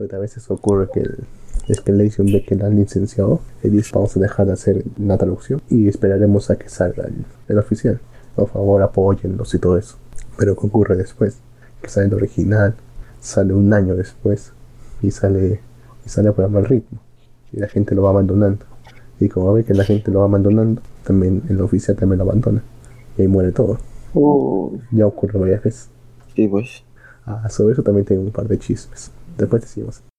Pero a veces ocurre que el, es que la edición ve que la han licenciado y dice vamos a dejar de hacer la traducción y esperaremos a que salga el, el oficial. Por favor apóyenlos y todo eso. Pero ¿qué ocurre después? Que sale el original, sale un año después y sale y sale por mal ritmo y la gente lo va abandonando. Y como ve que la gente lo va abandonando, también el oficial también lo abandona. Y ahí muere todo. Ya ocurre varias veces. sí, pues. Ah, sobre eso también tengo un par de chismes. こうやってすみません。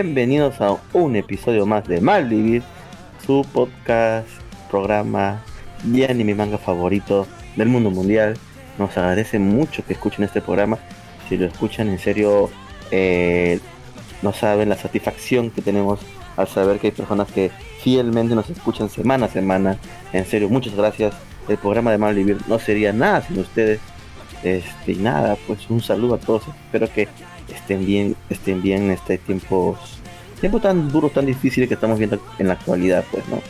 Bienvenidos a un episodio más de Malvivir, su podcast, programa y anime manga favorito del mundo mundial. Nos agradece mucho que escuchen este programa. Si lo escuchan en serio, eh, no saben la satisfacción que tenemos al saber que hay personas que fielmente nos escuchan semana a semana. En serio, muchas gracias. El programa de Malvivir no sería nada sin ustedes. Este, nada, pues un saludo a todos. Espero que estén bien, estén bien en este tiempo, tiempo tan duro, tan difícil que estamos viendo en la actualidad, pues, ¿no?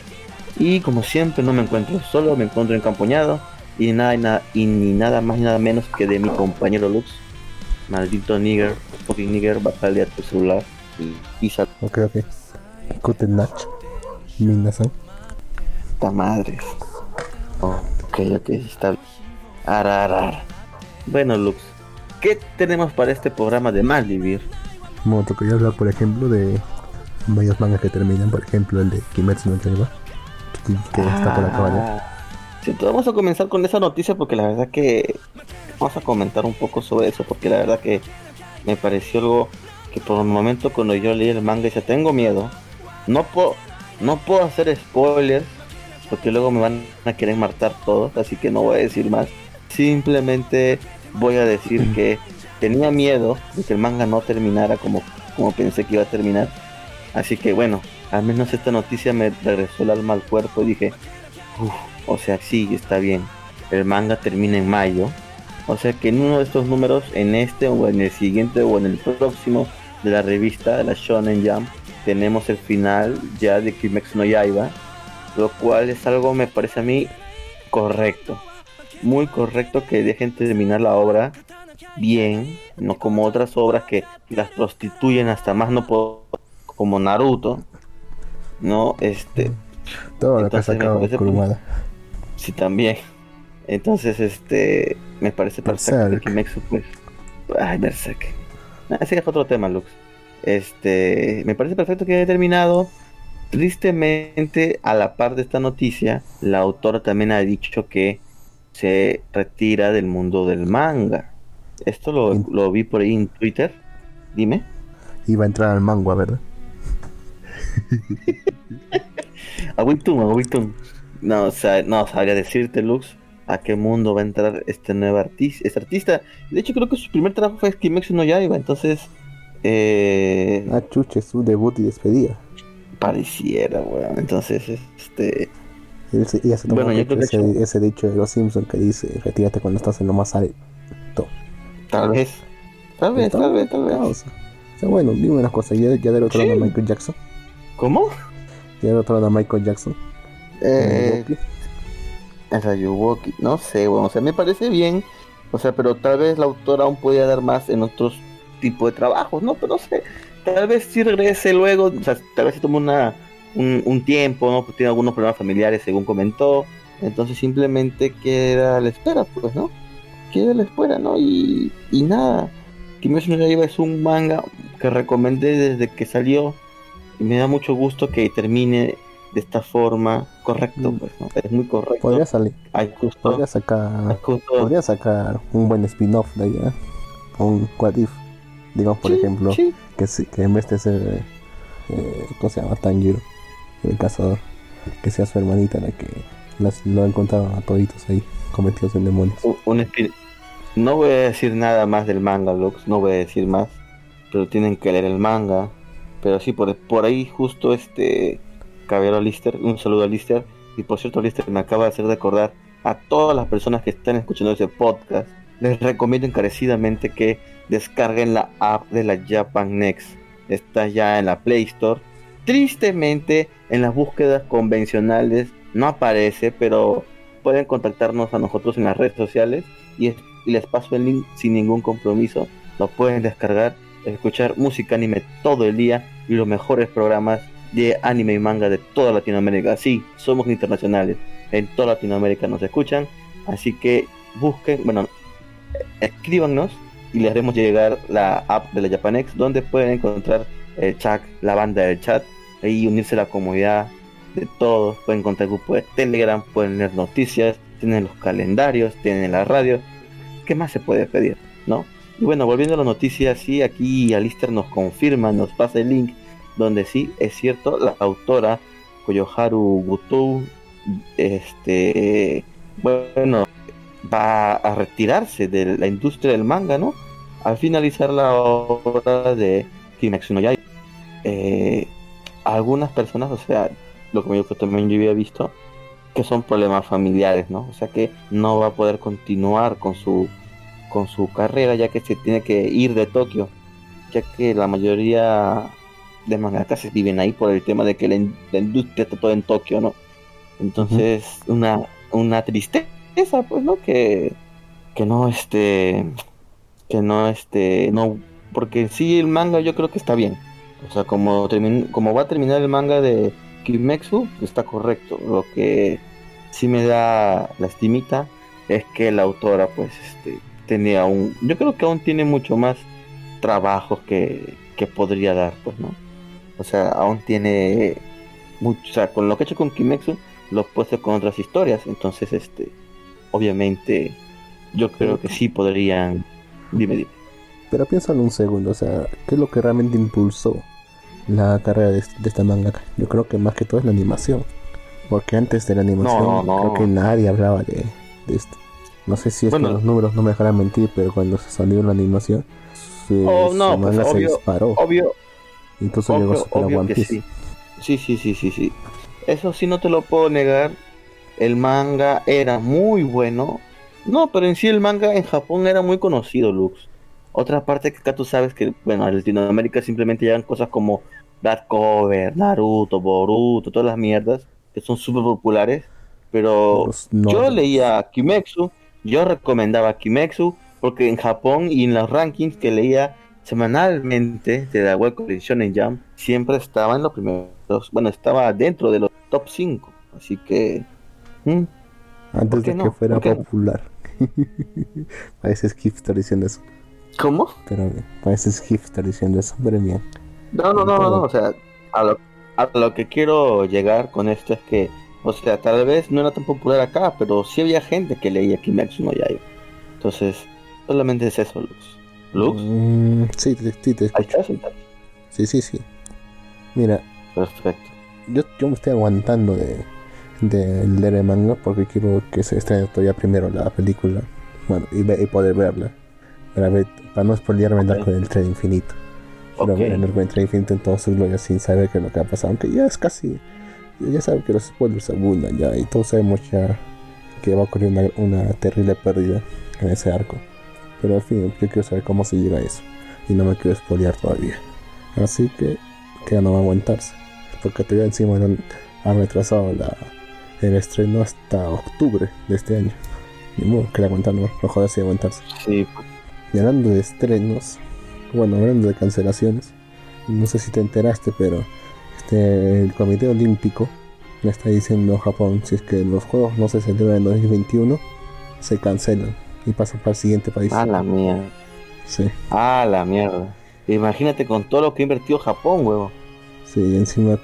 Y como siempre no me encuentro solo, me encuentro encampoñado y nada, y nada y ni nada más ni nada menos que de mi compañero Lux, maldito nigger, fucking nigger, bájale a tu celular y, sal- Ok, ok. Guten Nacht. Minasan. puta madre. Oh, ok, ok, está bien. Ara, ara, ara. Bueno, Lux, ¿qué tenemos para este programa de Malvivir? Bueno, tocaría hablar, por ejemplo, de varios mangas que terminan. Por ejemplo, el de Kimetsu no Yaiba. Que, que está por acabar ya. Ah, Sí, entonces vamos a comenzar con esa noticia porque la verdad que vamos a comentar un poco sobre eso porque la verdad que me pareció algo que por el momento cuando yo leí el manga ya tengo miedo. No puedo, no puedo hacer spoilers porque luego me van a querer matar todos, así que no voy a decir más. Simplemente voy a decir que tenía miedo de que el manga no terminara como, como pensé que iba a terminar. Así que bueno, al menos esta noticia me regresó el alma al cuerpo y dije, o sea, sí, está bien. El manga termina en mayo. O sea que en uno de estos números, en este o en el siguiente o en el próximo de la revista, de la Shonen Jump, tenemos el final ya de Kimetsu no Yaiba. Lo cual es algo, me parece a mí, correcto. Muy correcto que dejen terminar la obra bien, no como otras obras que las prostituyen hasta más no puedo, como Naruto. No, este, Todo lo que ha sacado Kurumada. Sí, también. Entonces, este, me parece perfecto que Kimetsu, pues, ay, Berserk. Ah, ese es otro tema, Lux. Este, me parece perfecto que haya terminado. Tristemente, a la par de esta noticia, la autora también ha dicho que se retira del mundo del manga. Esto lo, lo vi por ahí en Twitter. Dime. Iba a entrar al manga, ¿verdad? A Webtoon, a Webtoon. No, o sea, no sabría decirte, Lux, a qué mundo va a entrar este nuevo artista. Este artista, de hecho, creo que su primer trabajo fue Kimetsu no Yaiba, entonces, eh, Ah, chuche, su debut y despedida. pareciera, weón. Entonces, este, Él se- ella se tomó Bueno, yo creo que ese, hecho- ese dicho de los Simpsons que dice: Retírate cuando estás en lo más alto. tal vez, tal vez, tal vez, tal Ah, o vez. sea, o sea, bueno, dime una cosa: ya, ya del otro Sí. lado Michael Jackson. ¿Cómo? Ya del otro lado Michael Jackson. Eh, Sayuwoki, no sé, bueno, o sea, me parece bien, o sea, pero tal vez la autora aún podía dar más en otros tipos de trabajos, ¿no? Pero no sé, tal vez sí regrese luego, o sea, tal vez se tome una, un, un tiempo, ¿no? Pues tiene algunos problemas familiares, según comentó. Entonces simplemente queda a la espera, pues, ¿no? Queda a la espera, ¿no? Y, y nada. Kimetsu no Yaiba es un manga que recomendé desde que salió y me da mucho gusto que termine de esta forma correcto, pues, ¿no? Es muy correcto. Podría salir. Justo, Podría sacar. justo- Podría sacar un buen spin-off de ella. O un what if. Digamos, por Sí, ejemplo, sí. que, que en vez de ser. Eh, ¿Cómo se llama? Tanjiro, el cazador. Que sea su hermanita la que las, lo encontraron a toditos ahí, cometidos en demonios. un- No voy a decir nada más del manga, Lux, no voy a decir más, pero tienen que leer el manga. Pero sí, por, por ahí justo este Caballero Lister, un saludo a Lister. Y por cierto, Lister me acaba de hacer recordar a todas las personas que están escuchando ese podcast. Les recomiendo encarecidamente que descarguen la app de la Japan Next. Está ya en la Play Store. Tristemente, en las búsquedas convencionales no aparece, pero pueden contactarnos a nosotros en las redes sociales y, es- y les paso el link sin ningún compromiso. Lo pueden descargar, escuchar música anime todo el día y los mejores programas de anime y manga de toda Latinoamérica. Sí, somos internacionales. En toda Latinoamérica nos escuchan. Así que busquen, bueno, escríbanos y les haremos llegar la app de la Japanex donde pueden encontrar el chat, la banda del chat y unirse a la comunidad de todos. Pueden encontrar el grupo de Telegram, pueden leer noticias, tienen los calendarios, tienen la radio. ¿Qué más se puede pedir? ¿No? Y bueno, volviendo a las noticias, sí, aquí Alistair nos confirma, nos pasa el link donde sí, es cierto, la autora Koyoharu Gutou, este, bueno, va a retirarse de la industria del manga, ¿no? Al finalizar la obra de Kimetsu no Yaiba. Eh, algunas personas, o sea, lo que que también yo había visto, que son problemas familiares, ¿no? O sea que no va a poder continuar con su con su carrera ya que se tiene que ir de Tokio, ya que la mayoría de mangakas viven ahí por el tema de que la, in- la industria está toda en Tokio, ¿no? Entonces, una, una tristeza, pues, ¿no? Que, que no, este, que no, este, no, porque sí el manga yo creo que está bien. O sea, como, como va a terminar el manga de Kimetsu, está correcto. Lo que sí me da lastimita es que la autora, pues, este, tenía un, yo creo que aún tiene mucho más trabajos que, que podría dar, pues, ¿no? O sea, aún tiene mucho, o sea, con lo que ha hecho con Kimetsu, lo hacer con otras historias. Entonces, este, obviamente, yo creo que sí podrían, dime. Pero piénsalo un segundo, o sea, ¿qué es lo que realmente impulsó la carrera de, de esta mangaka? Yo creo que más que todo es la animación. Porque antes de la animación, No, no. creo que nadie hablaba de, de esto. No sé si es Bueno. que los números no me dejarán mentir, pero cuando se salió la animación, su, Oh, no, su pues, manga se obvio, disparó. Obvio, Incluso llegó a obvio, superar obvio One Piece. sí. Sí, sí, sí, sí, sí. Eso sí no te lo puedo negar. El manga era muy bueno. No, pero en sí el manga en Japón era muy conocido, Lux. Otra parte que acá tú sabes que, bueno, en Latinoamérica simplemente llegan cosas como Dark Cover, Naruto, Boruto, todas las mierdas que son súper populares. Pero no- yo leía Kimetsu, yo recomendaba Kimetsu, porque en Japón y en los rankings que leía semanalmente de la web Shonen Jam, siempre estaba en los primeros, bueno, estaba dentro de los top 5. Así que, ¿hmm? Antes ¿por qué de no? que fuera ¿Por qué no? popular. parece hipster diciendo eso. ¿Cómo? Pero bien, parece hipster diciendo eso, pero bien. No, no, no, no, no, o sea, a lo, a lo que quiero llegar con esto es que, o sea, tal vez no era tan popular acá, pero sí había gente que leía Kimetsu no Yaiba. Entonces, solamente es eso, Lux. Lux, Mm, sí, te- sí, te ahí ahí. Sí, sí, sí. Mira, Perfecto. yo, yo me estoy aguantando de, de leer el manga porque quiero que se estrene todavía primero la película. Bueno, y, ve- y poder verla. Para, ver, para no spoilearme el Ok. arco del tren infinito. Quiero Ok. ver el arco del tren infinito en toda su gloria sin saber qué es lo que ha pasado. Aunque ya es casi. Ya saben que los spoilers abundan ya. Y todos sabemos ya que va a ocurrir una, una terrible pérdida en ese arco. Pero al fin, yo quiero saber cómo se llega a eso. Y no me quiero spoilear todavía. Así que queda no va a aguantarse. Porque todavía encima han, han retrasado la, el estreno hasta octubre de este año. Ni modo, que le aguantar, no, no jodas y aguantarse. Sí, Y hablando de estrenos, bueno, hablando de cancelaciones, no sé si te enteraste, pero este, el Comité Olímpico le está diciendo a Japón si es que los juegos no se celebran en 2021, se cancelan y pasan para el siguiente país. A la mierda. Sí, A la mierda. Imagínate con todo lo que ha invertido Japón, huevo. sí, encima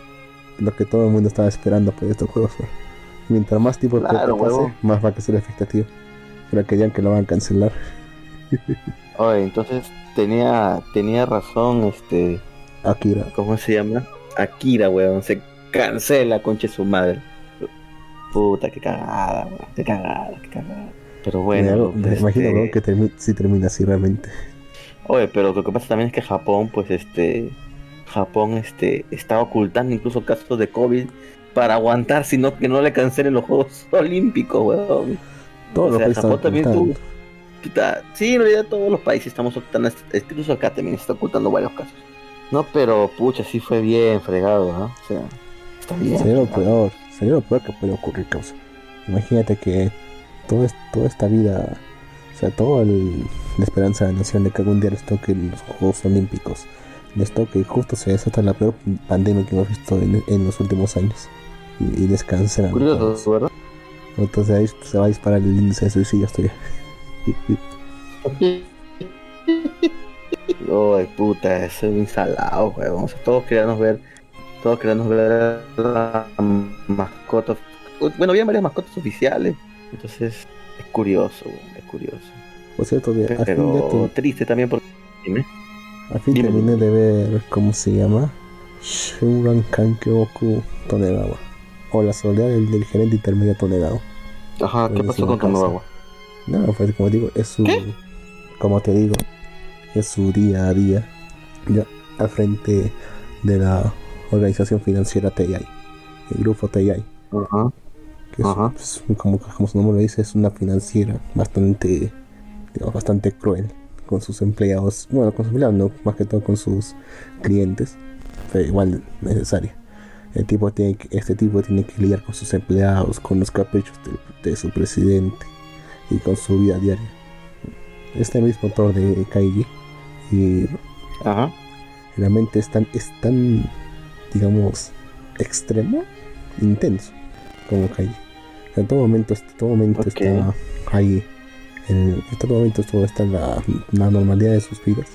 lo que todo el mundo estaba esperando por estos juegos. ¿no? Mientras más tiempo Claro, pase, más va a crecer la expectativa. Pero que ya que lo van a cancelar. Oye, entonces tenía tenía razón, este, Akira. ¿cómo se llama? Akira, weón. Se cancela, conche su madre. Puta, qué cagada, weón. Qué cagada, qué cagada. Pero bueno, me, pues, imagino este, ¿no? que termi- si termina así realmente. Oye, pero lo que pasa también es que Japón, pues este, Japón, este, está ocultando incluso casos de COVID para aguantar, sino que no le cancelen los Juegos Olímpicos, weón. Todos O los sea, países Japón también tuvo- Sí, en realidad todos los países estamos ocultando, este, incluso acá también se está ocultando varios casos. No, pero pucha, sí fue bien fregado, ¿no? O sea, está bien. Sería lo peor, sería lo peor que puede ocurrir, causa. Imagínate que todo es- toda esta vida, o sea, toda la esperanza de la nación de que algún día les toque los Juegos Olímpicos, les toque y justo se desata la peor pandemia que hemos visto en, en los últimos años. Y, y les cancelan. Curioso, ¿verdad? Entonces ahí se va a disparar el índice de suicidio todavía. Ay, puta, eso es un salado, weón. O sea, todos queríamos ver, todos queríamos ver las mascotas. Bueno, había varias mascotas oficiales. Entonces, es curioso, weón, es curioso. Por cierto, de- al fin, Pero te- triste también porque... Dime. al fin dime. terminé de ver cómo se llama Shuran Kankyoku Tonegawa. O la soledad del, del gerente intermedio Tonegawa. Ajá, ¿qué pasó con agua? No, pues como digo, es su. ¿Qué? Como te digo, es su día a día. Ya al frente de la organización financiera TI. El grupo TI. Ajá. Que es, como, como su nombre lo dice, es una financiera bastante. Digamos, bastante cruel con sus empleados. Bueno, con sus empleados, no, más que todo con sus clientes. Pero igual necesaria. El tipo tiene que- este tipo tiene que lidiar con sus empleados, con los caprichos de, de su presidente y con su vida diaria. Este mismo autor de Kaiji y Ajá. realmente es tan, es tan digamos, extremo, intenso como Kaiji. En todo momento, en todo momento está ahí, en, en todo momento todo está la, la normalidad de sus vidas.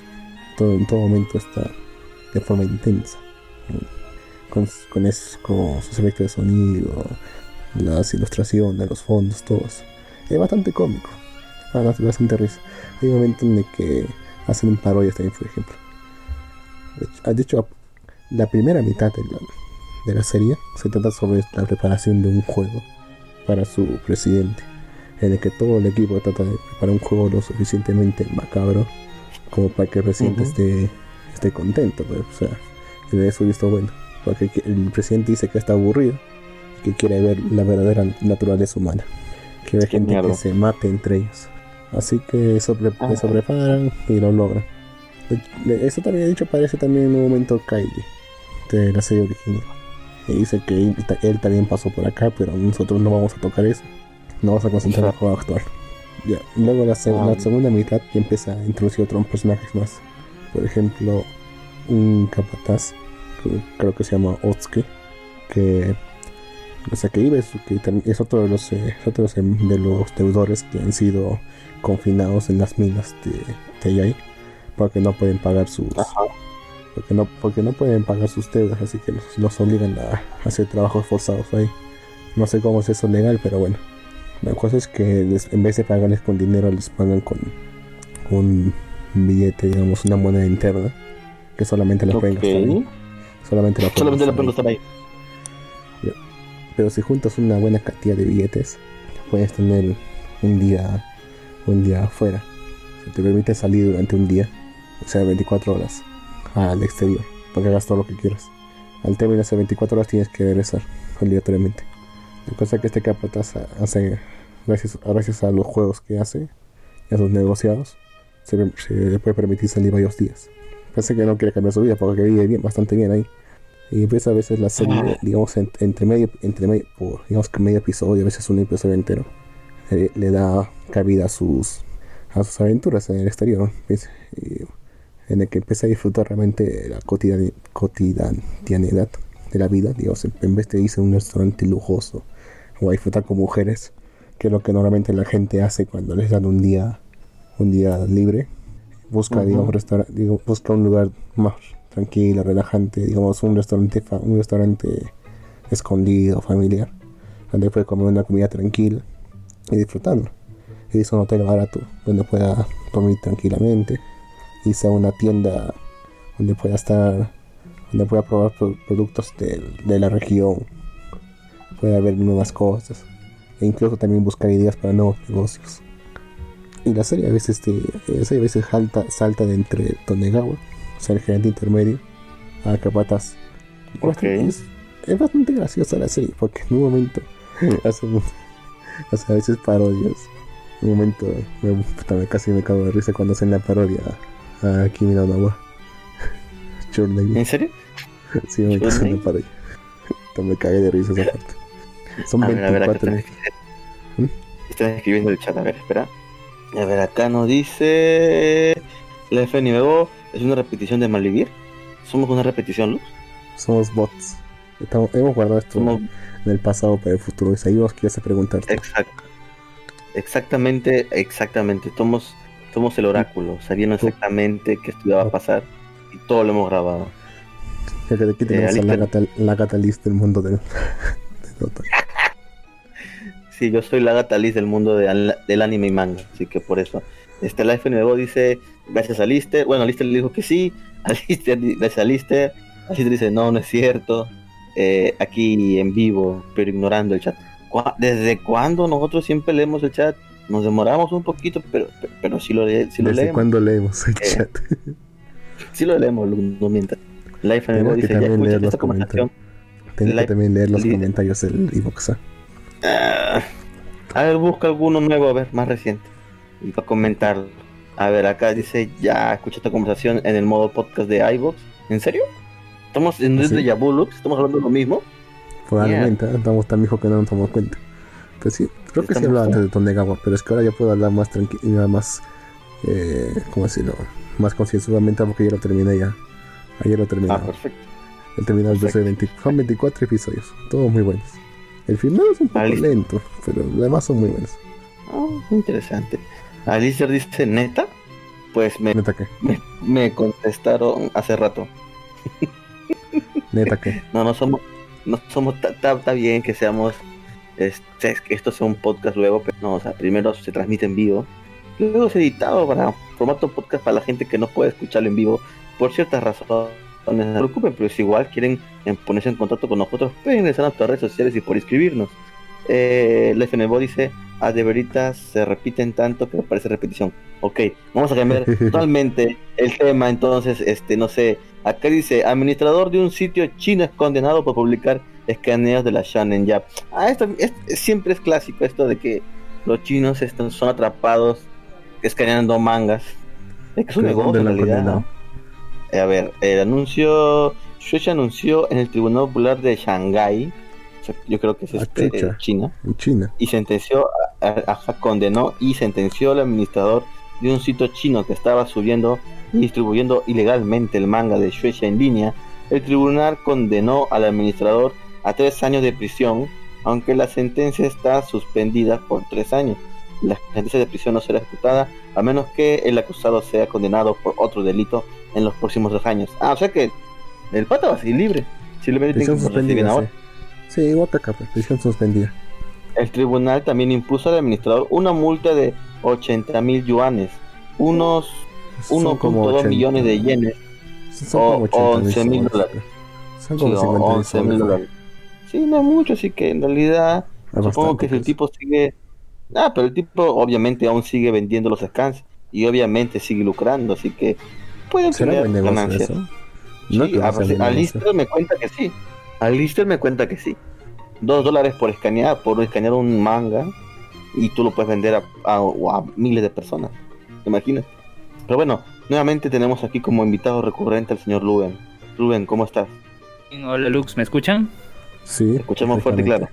Todo, en todo momento está de forma intensa. Con, con, es- con sus efectos de sonido, las ilustraciones, los fondos, todo eso. Es bastante cómico. Ah, no, bastante risa. Hay un momento en el que hacen un parodia también, por ejemplo. De hecho- ah, De hecho, la primera mitad de la, de la serie se trata sobre la preparación de un juego para su presidente, en el que todo el equipo trata de preparar un juego lo suficientemente macabro como para que el presidente Ujú. esté, esté contento, pues, o sea, que le dé su visto bueno. Porque que- el presidente dice que está aburrido y que quiere ver la verdadera naturaleza humana, que ve Qué gente mierda. que se mate entre ellos. Así que Ah. eso preparan y lo logran. De- de- Eso también, de hecho, aparece también en un momento Kaiji de la serie original. Y dice que él, ta- él también pasó por acá, pero nosotros no vamos a tocar eso. No vamos a concentrar en el juego actual. Ya. Luego la, seg- Ah. la segunda mitad ya empieza a introducir otros personajes más. Por ejemplo, un capataz, creo que se llama Otsuke, que o sea que iba es, que tam- es otro de los eh, otro de los, de deudores que han sido confinados en las minas de TI porque no pueden pagar sus Ajá. porque no porque no pueden pagar sus deudas así que los, los obligan a hacer trabajos forzados ahí. No sé cómo es eso legal pero bueno. La cosa es que les- en vez de pagarles con dinero les pagan con un billete digamos una moneda interna que solamente la pueden gastar ahí. Solamente la pueden Solamente gastar ahí. Pero si juntas una buena cantidad de billetes, puedes tener un día, un día afuera. Se te permite salir durante un día, o sea, 24 horas al exterior, para que hagas todo lo que quieras. Al término de esas 24 horas tienes que regresar obligatoriamente. La cosa que este capataz hace, gracias, gracias a los juegos que hace y a sus negociados, se, se puede permitir salir varios días. Parece que no quiere cambiar su vida porque vive bien, bastante bien ahí. Y pues a veces la serie, digamos, en- entre medio, entre medio, por, digamos que medio episodio, a veces un episodio entero, le, le da cabida a sus, a sus aventuras en el exterior. ¿ves? Y en el que empecé a disfrutar realmente la cotidian- cotidianidad de la vida. Digamos, en- vez de irse a un restaurante lujoso o a disfrutar con mujeres, que es lo que normalmente la gente hace cuando les dan un día, un día libre, busca, Ujú. digamos, restaura- busca un lugar más tranquilo, relajante, digamos, un restaurante, un restaurante escondido, familiar, donde puede comer una comida tranquila y disfrutarlo. Irse a un hotel barato donde pueda dormir tranquilamente, irse a una tienda donde pueda estar, donde pueda probar pro- productos de, de la región, pueda ver nuevas cosas e incluso también buscar ideas para nuevos negocios. Y la serie a veces, te, la serie a veces salta, salta de entre Tonegawa, el gerente intermedio, a Capatas. Ok. Es, es bastante graciosa la serie, porque en un momento hace, un- hace a veces parodias. En un momento me, casi me cago de risa cuando hacen la parodia a Kimi no Nawa. ¿En serio? Sí, me hacen Name? la parodia. Me cagué de risa esa parte. Son A ver, a ver, acá 24. están, ¿Mm? están escribiendo el chat, a ver, espera. A ver, acá nos dice... La FNBO es una repetición de Malvivir. Somos una repetición, Luz. Somos bots. Estamos- hemos guardado esto Somos en el pasado para el futuro. Y ahí vos quieres preguntarte. Exacto. Exactamente, exactamente. Somos, somos el oráculo, sabiendo exactamente qué esto iba a pasar y todo lo hemos grabado. Que aquí tenemos a la, gata, la catalista del mundo del, de. Sí, yo soy la gata Liz del mundo de del anime y manga, así que por eso. Este Life nuevo dice, gracias a Lister. Bueno, Lister le dijo que sí, a Lister, gracias a Lister. A Lister dice, no, no es cierto. Eh, aquí en vivo, pero ignorando el chat. ¿Cuá- ¿Desde cuándo nosotros siempre leemos el chat? Nos demoramos un poquito, pero, pero, pero sí lo, le- sí lo ¿Desde leemos. cuándo leemos el Eh, chat? Sí lo leemos, no mientas. Life Tenemos que dice, ya también leer los esta conversación. Tengo que también leer los comentarios del Evox. ¿ah? Ah, a ver, busca alguno nuevo, a ver, más reciente. Y para comentarlo. A ver, acá dice, ya escuché esta conversación en el modo podcast de iVoox. ¿En serio? ¿Estamos en ¿Ah, sí? Yabu, Lux? ¿Estamos hablando de lo mismo? Probablemente, ¿ah? estamos tan viejos que no nos damos cuenta. Pero sí, creo que sí hablaba antes de Tonegawa, pero es que ahora ya puedo hablar más tranquilo, más, eh, ¿cómo decirlo? Más concienzudamente porque ya lo terminé ya. Ayer lo terminé. Ah, perfecto. el terminal de perfecto. 20, son 24 episodios, todos muy buenos. El final es un poco Ah, lento, pero los demás son muy buenos. Ah, interesante. Alicia dice, ¿neta? Pues me, Neta me, me contestaron hace rato. neta que. No, no somos, no somos, está bien que seamos, este, que esto sea un podcast luego, pero no, o sea, primero se transmite en vivo, luego es editado para formato podcast para la gente que no puede escucharlo en vivo por ciertas razones. No se preocupen, pero si igual quieren ponerse en contacto con nosotros, pueden ingresar a nuestras redes sociales y por escribirnos. Eh, dice, a de veritas se repiten tanto que parece repetición. Ok, vamos a cambiar totalmente el tema, entonces, este, no sé, acá dice, administrador de un sitio chino es condenado por publicar escaneos de la Shonen Jump. Ah, esto es- siempre es clásico esto de que los chinos estos son atrapados escaneando mangas. Es que es un ¿Pero negocio en realidad. ¿no? Eh, A ver, el anuncio, Shueisha anunció en el Tribunal Popular de Shanghái, yo creo que es Ah, este, chucha. China, China. y sentenció, a, a- ajá, condenó y sentenció al administrador de un sitio chino que estaba subiendo y distribuyendo ilegalmente el manga de Shueisha en línea. El tribunal condenó al administrador a tres años de prisión, aunque la sentencia está suspendida por tres años. La sentencia de prisión no será ejecutada a menos que el acusado sea condenado por otro delito en los próximos dos años. Ah, o sea que el pata va a seguir libre. Simplemente tiene que ahora. Sí. Sí, acá, pues, prisión suspendida. El tribunal también impuso al administrador una multa de 80 mil yuanes, unos Son como 1.2 80. millones de yenes, Son o como 80 11 mil dólares. Son sí, como o 50 mil 11 mil dólares. Sí, no es mucho, así que en realidad Es supongo que si el pues. tipo sigue... Ah, pero el tipo obviamente aún sigue vendiendo los scans y obviamente sigue lucrando, así que pueden ¿Será tener ganancias. eso? No Sí, a, sea buen a negocio. Lister me cuenta que sí. A Lister me cuenta que sí. Dos dólares por escanear, por escanear un manga y tú lo puedes vender a, a- a miles de personas. ¿Te imaginas? Pero bueno, nuevamente tenemos aquí como invitado recurrente al señor Luben. Luben, ¿cómo estás? Hola Lux, ¿me escuchan? Sí. Escuchamos fuerte y claro.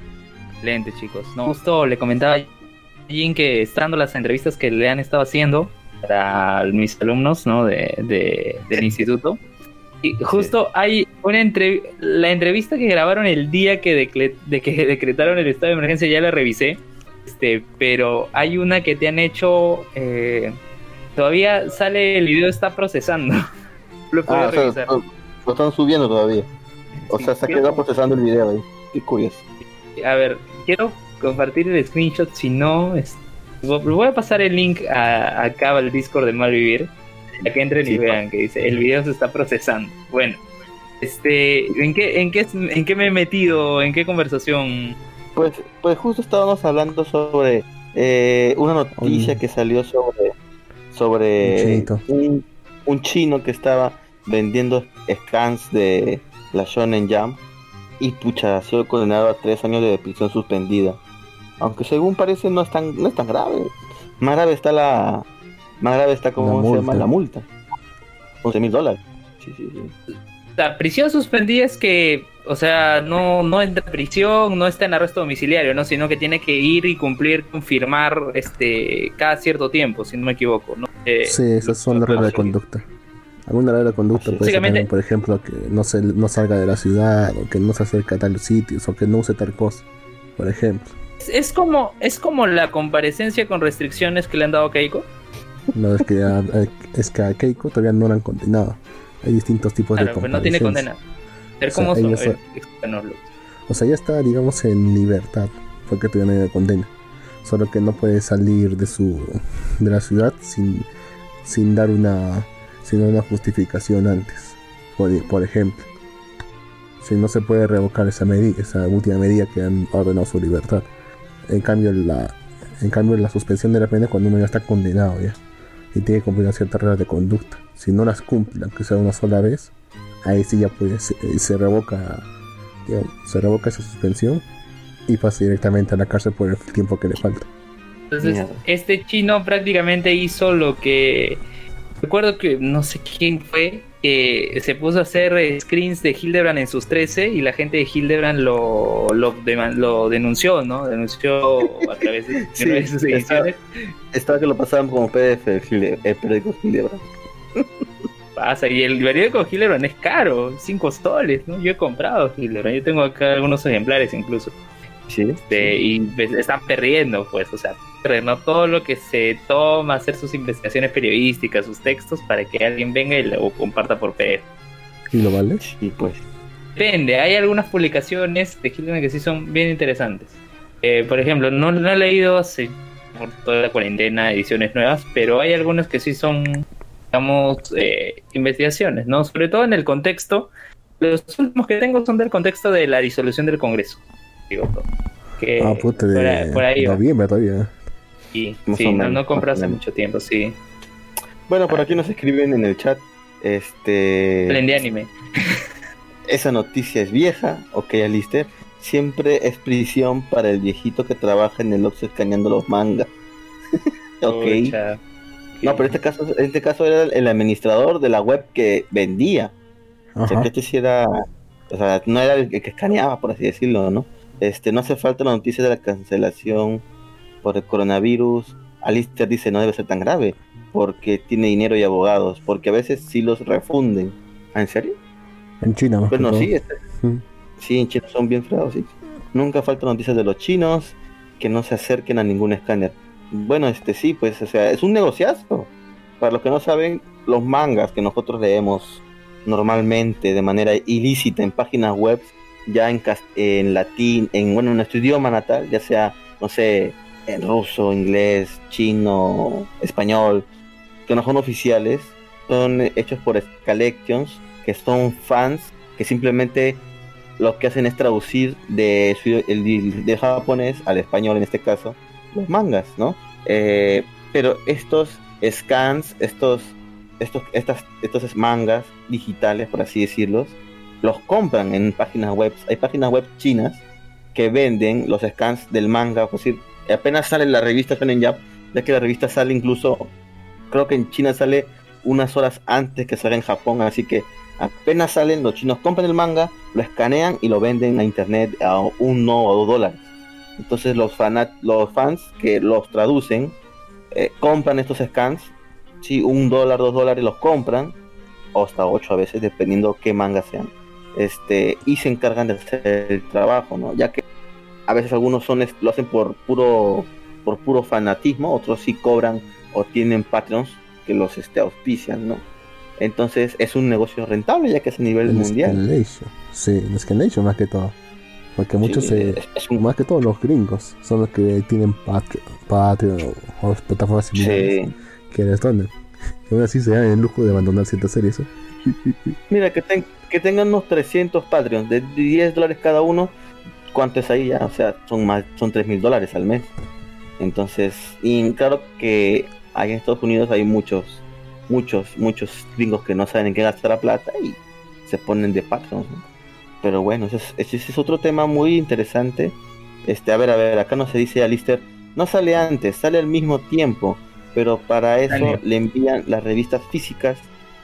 Excelente chicos. No, justo le comentaba a Jin que estando las entrevistas que le han estado haciendo, para mis alumnos ¿no? de, de- del instituto. Y justo hay una entre la entrevista que grabaron el día que, de que decretaron el estado de emergencia, ya la revisé. Este, pero hay una que te han hecho. eh, todavía sale el video, está procesando. Lo puedes Ah, o sea, revisar. lo, están subiendo todavía. O Sí, sea, se ha quedado procesando el video ahí. Qué curioso. A ver, quiero compartir el screenshot, si no, es- voy a pasar el link a, acá al Discord de Malvivir, para que entren y vean que dice, el video se está procesando. Bueno, este, ¿en qué, en qué, en qué me he metido? ¿En qué conversación? Pues, pues justo estábamos hablando sobre eh, una noticia que salió sobre sobre Un un, un chino que estaba vendiendo scans de la Shonen Jump y pucha ha sido condenado a tres años de prisión suspendida. Aunque según parece no es tan no es tan grave. Más grave está la más grave está como La se llama multa. la multa. 11 mil dólares. Sí, sí, sí. La prisión suspendida es que, o sea, no, no entra en prisión, no está en arresto domiciliario, ¿no? Sino que tiene que ir y cumplir, confirmar, este, cada cierto tiempo, si no me equivoco, ¿no? Eh, Sí, esas son las reglas de conducta. Alguna regla de conducta puede ser también, por ejemplo, que no, se, no salga de la ciudad, o que no se acerque a tales sitios, o que no use tal cosa, por ejemplo. Es, es como es como la comparecencia con restricciones que le han dado a Keiko. No es que a, a- es que a Keiko todavía no la han condenado. Hay distintos tipos Claro, de pues no tiene condena. O sea, son. son- eh. O sea, ya está, digamos, en libertad, porque todavía no hay condena. Solo que no puede salir de su de la ciudad sin, sin dar una sin una justificación antes. Por, por ejemplo, si no se puede revocar esa medida, esa última medida que han ordenado su libertad. En cambio, la en cambio la suspensión de la pena es cuando uno ya está condenado ya y tiene que cumplir una ciertas reglas de conducta. Si no las cumple, aunque sea una sola vez, ahí sí ya puede se, se revoca digamos, se revoca esa suspensión y pasa directamente a la cárcel por el tiempo que le falta. Entonces, Mierda. este chino prácticamente hizo lo que. Recuerdo que no sé quién fue, que se puso a hacer eh, screens de Hildebrand en sus 13 y la gente de Hildebrand lo, lo, lo denunció, ¿no? Denunció a través de, Sí, sus ediciones. Estaba que lo pasaban como PDF el, el periódico Hildebrand. Pasa, y el periódico Hildebrand es caro, 5 soles, ¿no? Yo he comprado Hildebrand, yo tengo acá algunos ejemplares incluso. Sí. Este, y pues, están perdiendo, pues, o sea, no todo lo que se toma hacer sus investigaciones periodísticas, sus textos, para que alguien venga y lo comparta por PDF. ¿Y lo vale? Sí, pues. Depende, hay algunas publicaciones de Hildebrand que sí son bien interesantes. Eh, por ejemplo, no, no he leído hace por toda la cuarentena ediciones nuevas, pero hay algunas que sí son, digamos, eh, investigaciones, ¿no? Sobre todo en el contexto. Los últimos que tengo son del contexto de la disolución del Congreso. Que ah, puta, por, de ahí- por ahí va. noviembre todavía. Sí, Más sí, no, no compré hace mucho tiempo, sí. Bueno, por aquí nos escriben en el chat. Este. Hablen de anime. Esa noticia es vieja. Ok, Alister. Siempre es prisión para el viejito que trabaja en el Oxxo escaneando los mangas. ok. No, pero este caso, en este caso era el administrador de la web que vendía. O sea, que este sí era. O sea, no era el que escaneaba, por así decirlo, ¿no? Este, no hace falta la noticia de la cancelación por el coronavirus. Alistair dice no debe ser tan grave, porque tiene dinero y abogados, porque a veces sí los refunden. ¿Ah, ¿En serio? En China, Bueno, todo. sí, este- sí, en China son bien fregados, sí. Nunca falta noticias de los chinos que no se acerquen a ningún escáner. Bueno, este sí, pues, o sea, es un negociazo. Para los que no saben, los mangas que nosotros leemos normalmente de manera ilícita en páginas web, ya en, en latín, en bueno, en nuestro idioma natal, ya sea, no sé, en ruso, inglés, chino, español, que no son oficiales, son hechos por Collections, que son fans que simplemente lo que hacen es traducir de el de japonés al español en este caso los mangas, ¿no? Eh, pero estos scans, estos estos estas estos mangas digitales, por así decirlos, los compran en páginas web. Hay páginas web chinas que venden los scans del manga, es decir, apenas sale la revista Shonen Jump, ya que la revista sale incluso, creo que en China sale unas horas antes que salga en Japón, así que apenas salen, los chinos compran el manga, lo escanean y lo venden a internet a uno o dos dólares. Entonces los, fanat los fans que los traducen eh, compran estos scans sí, un dólar, dos dólares los compran, o hasta ocho a veces, dependiendo qué manga sean. Este, y se encargan de hacer el trabajo, ¿no? Ya que a veces algunos son lo hacen por puro por puro fanatismo, otros sí cobran o tienen patrons que los este, auspician, ¿no? Entonces es un negocio rentable ya que es a nivel El mundial. Escalation. Sí, el Escalation más que todo. Porque muchos, Sí, se- es- es un- más que todos los gringos, son los que tienen Patreon, Patreon o, plataformas similares Sí. que les donen. Y aún así se dan el lujo de abandonar ciertas series. ¿eh? Mira, que, ten- que tengan unos 300 Patreons de 10 dólares cada uno. ¿Cuánto es ahí ya? O sea, son más son 3 mil dólares al mes. Entonces, y claro que ahí en Estados Unidos hay muchos, muchos, muchos gringos que no saben en qué gastar la plata y se ponen de Patreons. ¿no? Pero bueno, ese es, ese es otro tema muy interesante. Este, a ver, a ver, acá no se dice a Lister, no sale antes, sale al mismo tiempo, pero para eso le envían las revistas físicas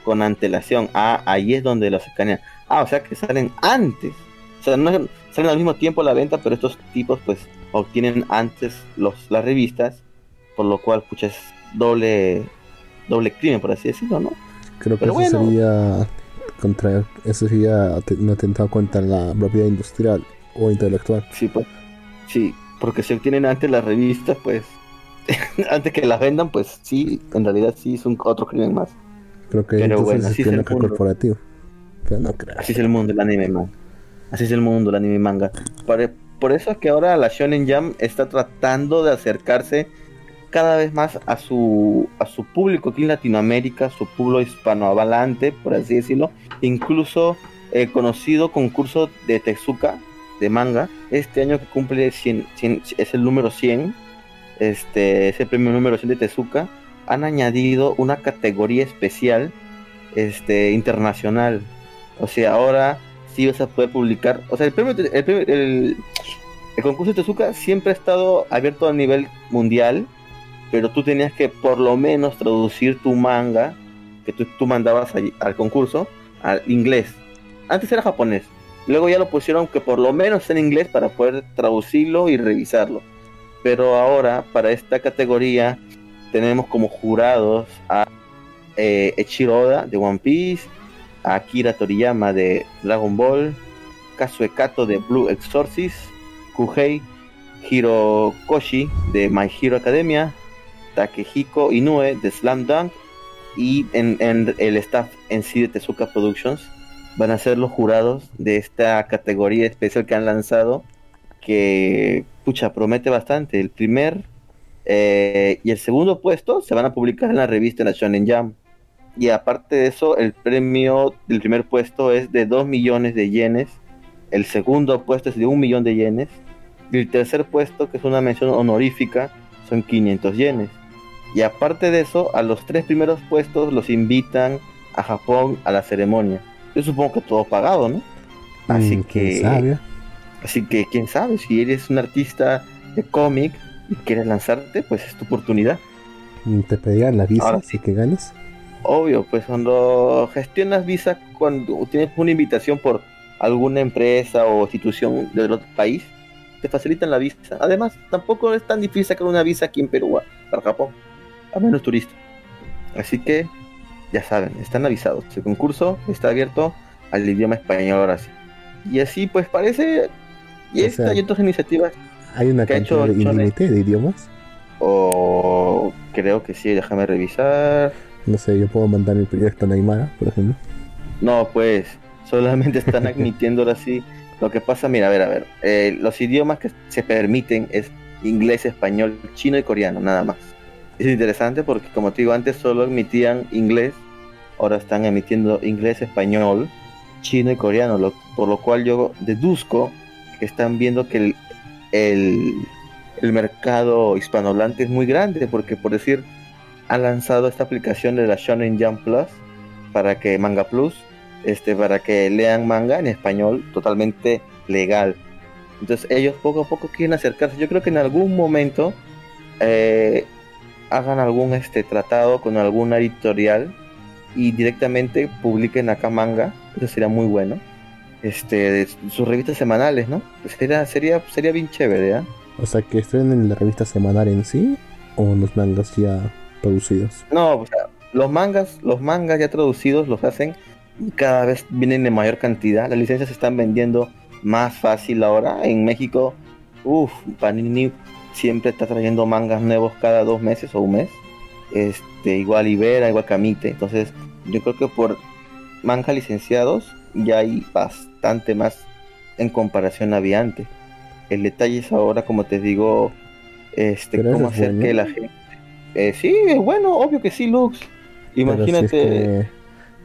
con antelación. Ah, ahí es donde los escanean. Ah, o sea que salen antes. O sea, no salen al mismo tiempo a la venta, pero estos tipos pues obtienen antes los, las revistas, por lo cual, pucha, es doble, doble crimen, por así decirlo, ¿no? Creo que Pero eso bueno. sería contra eso sería un atentado contra la propiedad industrial o intelectual. Sí, pues. Sí, porque si obtienen antes las revistas, pues. antes que las vendan, pues sí, en realidad sí es un otro crimen más. Creo que Pero entonces bueno, así es el mundo. corporativo. Pero no creo. Así es el mundo del anime manga. Así es el mundo del anime manga. Por, por eso es que ahora la Shonen Jam está tratando de acercarse cada vez más a su a su público aquí en Latinoamérica, su público hispanohablante, por así decirlo. Incluso el conocido concurso de Tezuka de manga, este año que cumple 100, 100 es el número 100, este es el premio número 100 de Tezuka, han añadido una categoría especial este internacional o sea, ahora sí vas a poder publicar. O sea, el premio, el, concurso de Tezuka siempre ha estado abierto a nivel mundial, pero tú tenías que por lo menos traducir tu manga que tú, mandabas al concurso al inglés. Antes era japonés. Luego ya lo pusieron que por lo menos en inglés para poder traducirlo y revisarlo. Pero ahora, para esta categoría, tenemos como jurados a eh, Eiichiro Oda de One Piece, a Akira Toriyama de Dragon Ball, Kazue Kato de Blue Exorcist, Kuhei Hirokoshi de My Hero Academia, Takehiko Inoue de Slam Dunk y en el staff en sí de Tezuka Productions van a ser los jurados de esta categoría especial que han lanzado que pucha promete bastante. El primer eh, y el segundo puesto se van a publicar en la revista en la Shonen Jam y aparte de eso, el premio del primer puesto es de 2 millones de yenes. El segundo puesto es de 1 millón de yenes. Y el tercer puesto, que es una mención honorífica, son 500 yenes. Y aparte de eso, a los tres primeros puestos los invitan a Japón a la ceremonia. Yo supongo que todo pagado, ¿no? Así Mm, que, sabe. así que quién sabe, si eres un artista de cómic y quieres lanzarte, pues es tu oportunidad. Mm, Te pedirán la visa Ahora si que ganas. Obvio, pues cuando gestionas visa, cuando tienes una invitación por alguna empresa o institución del otro país, te facilitan la visa. Además, tampoco es tan difícil sacar una visa aquí en Perú, para Japón, a menos turista. Así que, ya saben, están avisados. El concurso está abierto al idioma español ahora sí. Y así, pues parece. Y O esta sea, y otras iniciativas, Hay una ¿qué ha hecho cantidad ilimitada de idiomas. o creo que sí, déjame revisar. No sé, yo puedo mandar mi proyecto a Neymar, por ejemplo. No, pues solamente están admitiendo ahora sí. Lo que pasa, mira, a ver, a ver. eh, los idiomas que se permiten es inglés, español, chino y coreano, nada más. Es interesante porque, como te digo, antes solo admitían inglés, ahora están emitiendo inglés, español, chino y coreano, lo- por lo cual yo deduzco que están viendo que el, el, el mercado hispanohablante es muy grande, porque por decir, han lanzado esta aplicación de la Shonen Jump Plus para que Manga Plus este para que lean manga en español totalmente legal. Entonces ellos poco a poco quieren acercarse. Yo creo que en algún momento eh, hagan algún este tratado con alguna editorial y directamente publiquen acá manga. Eso sería muy bueno este de sus revistas semanales no sería sería sería bien chévere ¿ah? O sea, que estrenen la revista semanal en sí o los mangas ya producidos. No, o sea, los mangas, los mangas ya traducidos los hacen y cada vez vienen en mayor cantidad. Las licencias se están vendiendo más fácil ahora. En México, uff, Panini siempre está trayendo mangas nuevos cada dos meses o un mes. Este, igual Ibera, igual Camite. Entonces, yo creo que por mangas licenciados ya hay bastante más en comparación a había antes. El detalle es ahora, como te digo, este, Pero cómo hacer bueno. que la gente. Eh, sí, es bueno, obvio que sí, Lux. Imagínate. si es que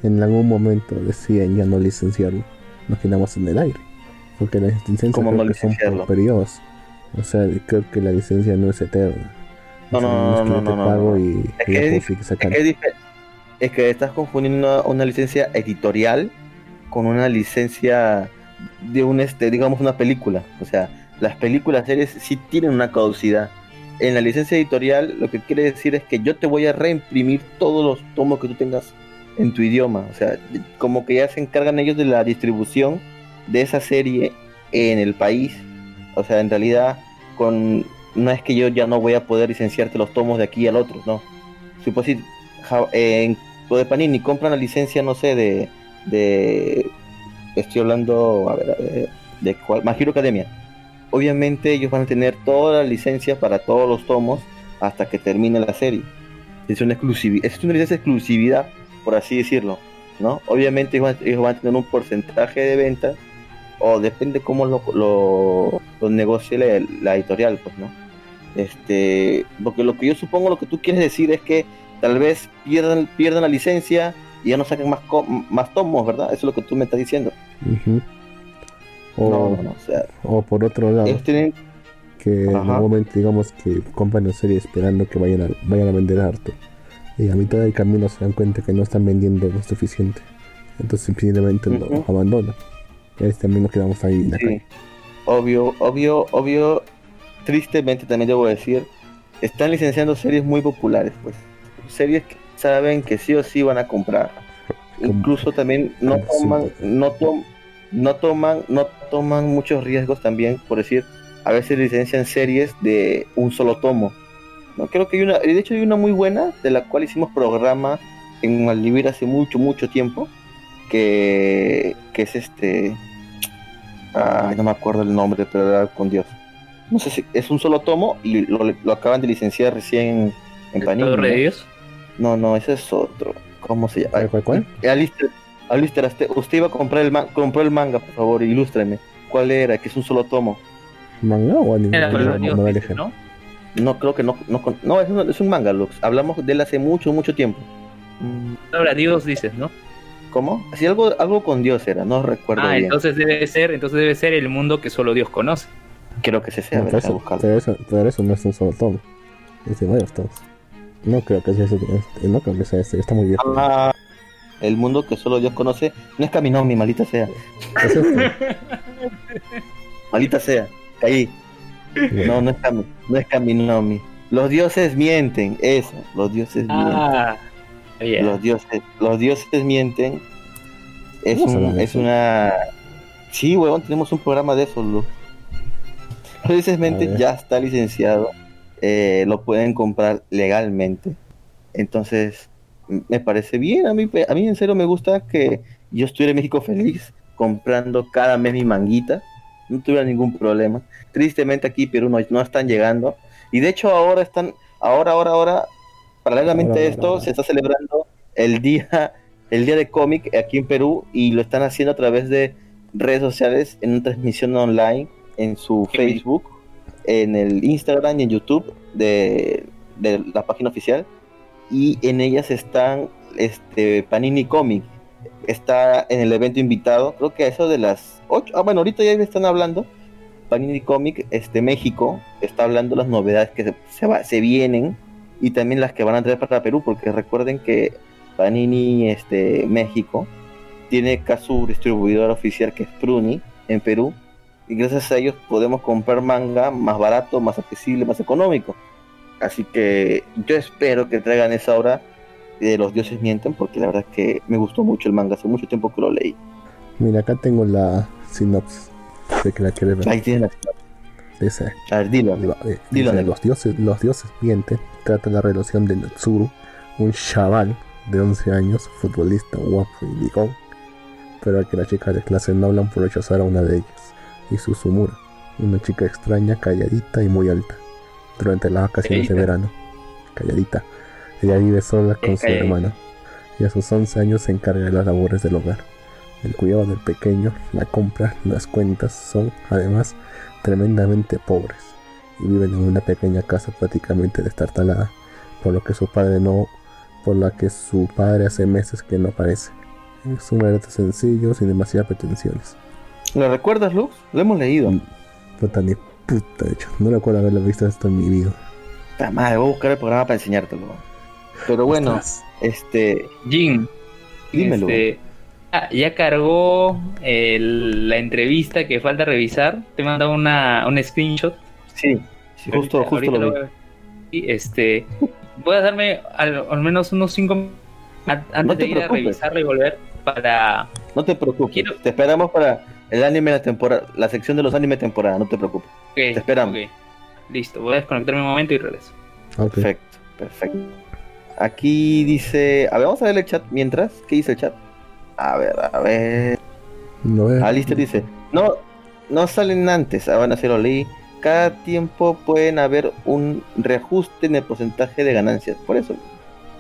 en algún momento deciden ya no licenciarlo, nos quedamos en el aire. Porque las licencias ¿Cómo creo no son por periodos. O sea, creo que la licencia no es eterna. No, no, no, no, no, Es que estás confundiendo una licencia editorial con una licencia de un este, digamos una película. O sea, las películas series sí tienen una caducidad. En la licencia editorial lo que quiere decir es que yo te voy a reimprimir todos los tomos que tú tengas en tu idioma. O sea, como que ya se encargan ellos de la distribución de esa serie en el país. O sea, en realidad con no es que yo ya no voy a poder licenciarte los tomos de aquí al otro, no. Si pues sí, ja- en lo de Panini compran la licencia, no sé, de de estoy hablando, a ver, de cuál, My Hero Academia. Obviamente ellos van a tener toda la licencia para todos los tomos hasta que termine la serie. Es una exclusividad, es una licencia de exclusividad, por así decirlo, ¿no? Obviamente ellos van, a tener un porcentaje de ventas o depende cómo lo, lo, lo la, la editorial, pues, ¿no? Este, porque lo que yo supongo, lo que tú quieres decir es que tal vez pierdan, pierdan la licencia y ya no saquen más, co- más tomos, ¿verdad? Eso es lo que tú me estás diciendo. O, No, no, no, o sea, o por otro lado, ellos tienen, que Ajá. momento digamos que compran la serie esperando que vayan a, vayan a vender harto. Y a mitad del camino se dan cuenta que no están vendiendo lo suficiente. Entonces simplemente lo Ujú. abandonan. Y ahí también nos quedamos ahí en la sí, calle. obvio, obvio, obvio, tristemente también debo decir, están licenciando series muy populares, pues, series que saben que sí o sí van a comprar. Incluso también no como toman, no tom- no toman, no toman muchos riesgos también, por decir, a veces licencian series de un solo tomo. No creo que hay una, de hecho hay una muy buena de la cual hicimos programa en Malvivir hace mucho, mucho tiempo, que, que es este, ay, no me acuerdo el nombre, pero con Dios. No sé si es un solo tomo y lo, lo acaban de licenciar recién en Panini. ¿Todo ¿no? de Dios? No, no, ese es otro. ¿Cómo se llama? ¿Cuál, cuál, cuál? Eh, Alistair, Alistair, usted, usted iba a comprar el, ma- compró el manga, por favor, ilústreme. ¿Cuál era? Que es un solo tomo. ¿Manga o anime? Era No, creo que no. No, con- no es, un, es un manga, Lux. Hablamos de él hace mucho, mucho tiempo. Ahora Dios dices, ¿no? ¿Cómo? Sí, algo, algo con Dios era, no recuerdo Ah, bien. entonces debe ser, entonces debe ser el mundo que solo Dios conoce. Creo que ese sea, No, pero, eso, pero eso no es un solo tomo. Es de varios tomos. No creo que sea ese. este, No creo que sea este. Está muy viejo. Ah, el mundo que solo Dios conoce. No es Kaminomi, maldita sea. ¿Es este? Maldita sea. Caí. No, no es, Kami, no es Kaminomi. Los dioses mienten, eso. Los dioses mienten. Ah, bien. Los dioses, los dioses mienten. Es, ¿Cómo se un- es una. Sí, huevón, tenemos un programa de eso, Lu. Los dioses mienten ya está licenciado. Eh, lo pueden comprar legalmente. Entonces, me parece bien. A mí, a mí en serio me gusta que yo estuviera en México feliz comprando cada mes mi manguita. No tuviera ningún problema. Tristemente aquí Perú no, no están llegando. Y de hecho ahora están, ahora, ahora, ahora, paralelamente Ahora, a esto, ahora. se está celebrando el día, el día de cómic aquí en Perú y lo están haciendo a través de redes sociales en una transmisión online en su bien. En el Instagram y en YouTube de, de la página oficial. Y en ellas están este Panini Comic. Está en el evento invitado, creo que a eso de las 8. Ah, bueno, ahorita ya están hablando. Panini Comic este México está hablando las novedades que se, se, va- se vienen y también las que van a traer para Perú, porque recuerden que Panini este México tiene acá su distribuidor oficial que es Pruni en Perú y gracias a ellos podemos comprar manga más barato, más accesible, más económico. Así que yo espero que traigan esa obra de Los dioses mienten, porque la verdad es que me gustó mucho el manga, hace mucho tiempo que lo leí. Mira, acá tengo la sinopsis. Sé que la quieres ver. Ahí tienes Dice, la... A ver, dilo. Lo- eh, Dilo, dice, los dioses, los dioses mienten. Trata la relación de Natsuru, un chaval de 11 años, futbolista guapo y ligón, pero al que las chicas de clase no hablan por rechazar a una de ellas, y Susumura, una chica extraña, calladita y muy alta, durante las vacaciones de verano. Calladita. Ella vive sola con su hermana, y a sus 11 años se encarga de las labores del hogar. El cuidado del pequeño, la compra, las cuentas son, además, tremendamente pobres y viven en una pequeña casa prácticamente destartalada, por lo que su padre no, por la que su padre hace meses que no aparece. Es un relato sencillo, sin demasiadas pretensiones. ¿Lo recuerdas, Lux? Lo hemos leído. Mm. Puta ni puta, de hecho, no recuerdo haberlo visto esto en mi vida. Puta madre, voy a buscar el programa para enseñártelo. Pero bueno, este, Jin, dímelo. este, ah, ya cargó el- la entrevista que falta revisar. Te manda una, un screenshot. Sí, sí, justo, Ahorita- justo ahorita lo vi. voy a ver. Y este, puedes darme al, al menos unos 5 antes No te de ir a revisarlo y volver para. No te preocupes. Quiero- Te esperamos para el anime de la temporada, la sección de los anime temporada, no te preocupes. Te esperamos. Listo, voy a desconectarme un momento y regreso. Perfecto, perfecto. Aquí dice, a ver, vamos a ver el chat mientras. ¿Qué dice el chat? A ver, a ver. No veo. Alistair dice, no, no salen antes, ah, van a ser lo leí. Cada tiempo pueden haber un reajuste en el porcentaje de ganancias. Por eso,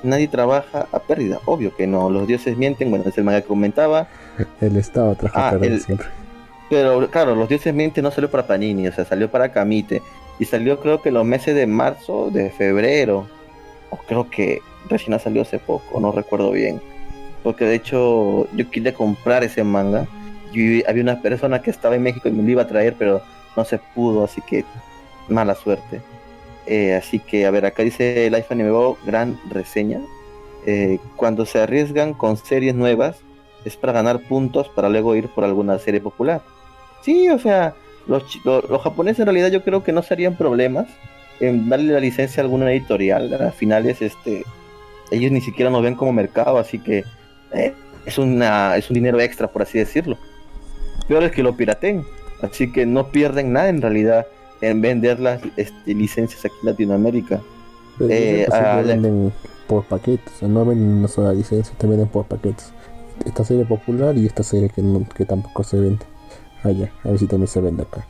nadie trabaja a pérdida. Obvio que no, los dioses mienten. Bueno, es el manga que comentaba. El Estado trabaja Ah, perder el- siempre. Pero claro, los dioses mienten no salió para Panini, o sea, salió para Kamite. Y salió creo que los meses de marzo, de febrero. O creo que recién salió hace poco, no recuerdo bien. Porque de hecho yo quería comprar ese manga. Y había una persona que estaba en México y me lo iba a traer, pero no se pudo, así que mala suerte. Eh, así que, a ver, acá dice Life Anime Bo, gran reseña. Eh, cuando se arriesgan con series nuevas, es para ganar puntos para luego ir por alguna serie popular. Sí, o sea, los, chi- lo- los japoneses en realidad yo creo que no serían problemas en darle la licencia a alguna editorial. A finales, este, ellos ni siquiera nos ven como mercado, así que eh, es, una, es un dinero extra, por así decirlo. Peor es que lo piraten, así que no pierden nada en realidad en vender las este, licencias aquí en Latinoamérica. Pero eh, le- venden por paquetes, o sea, no venden una sola licencia, te venden por paquetes. Esta serie popular y esta serie que, no- que tampoco se vende allá, a ver si también se vende acá.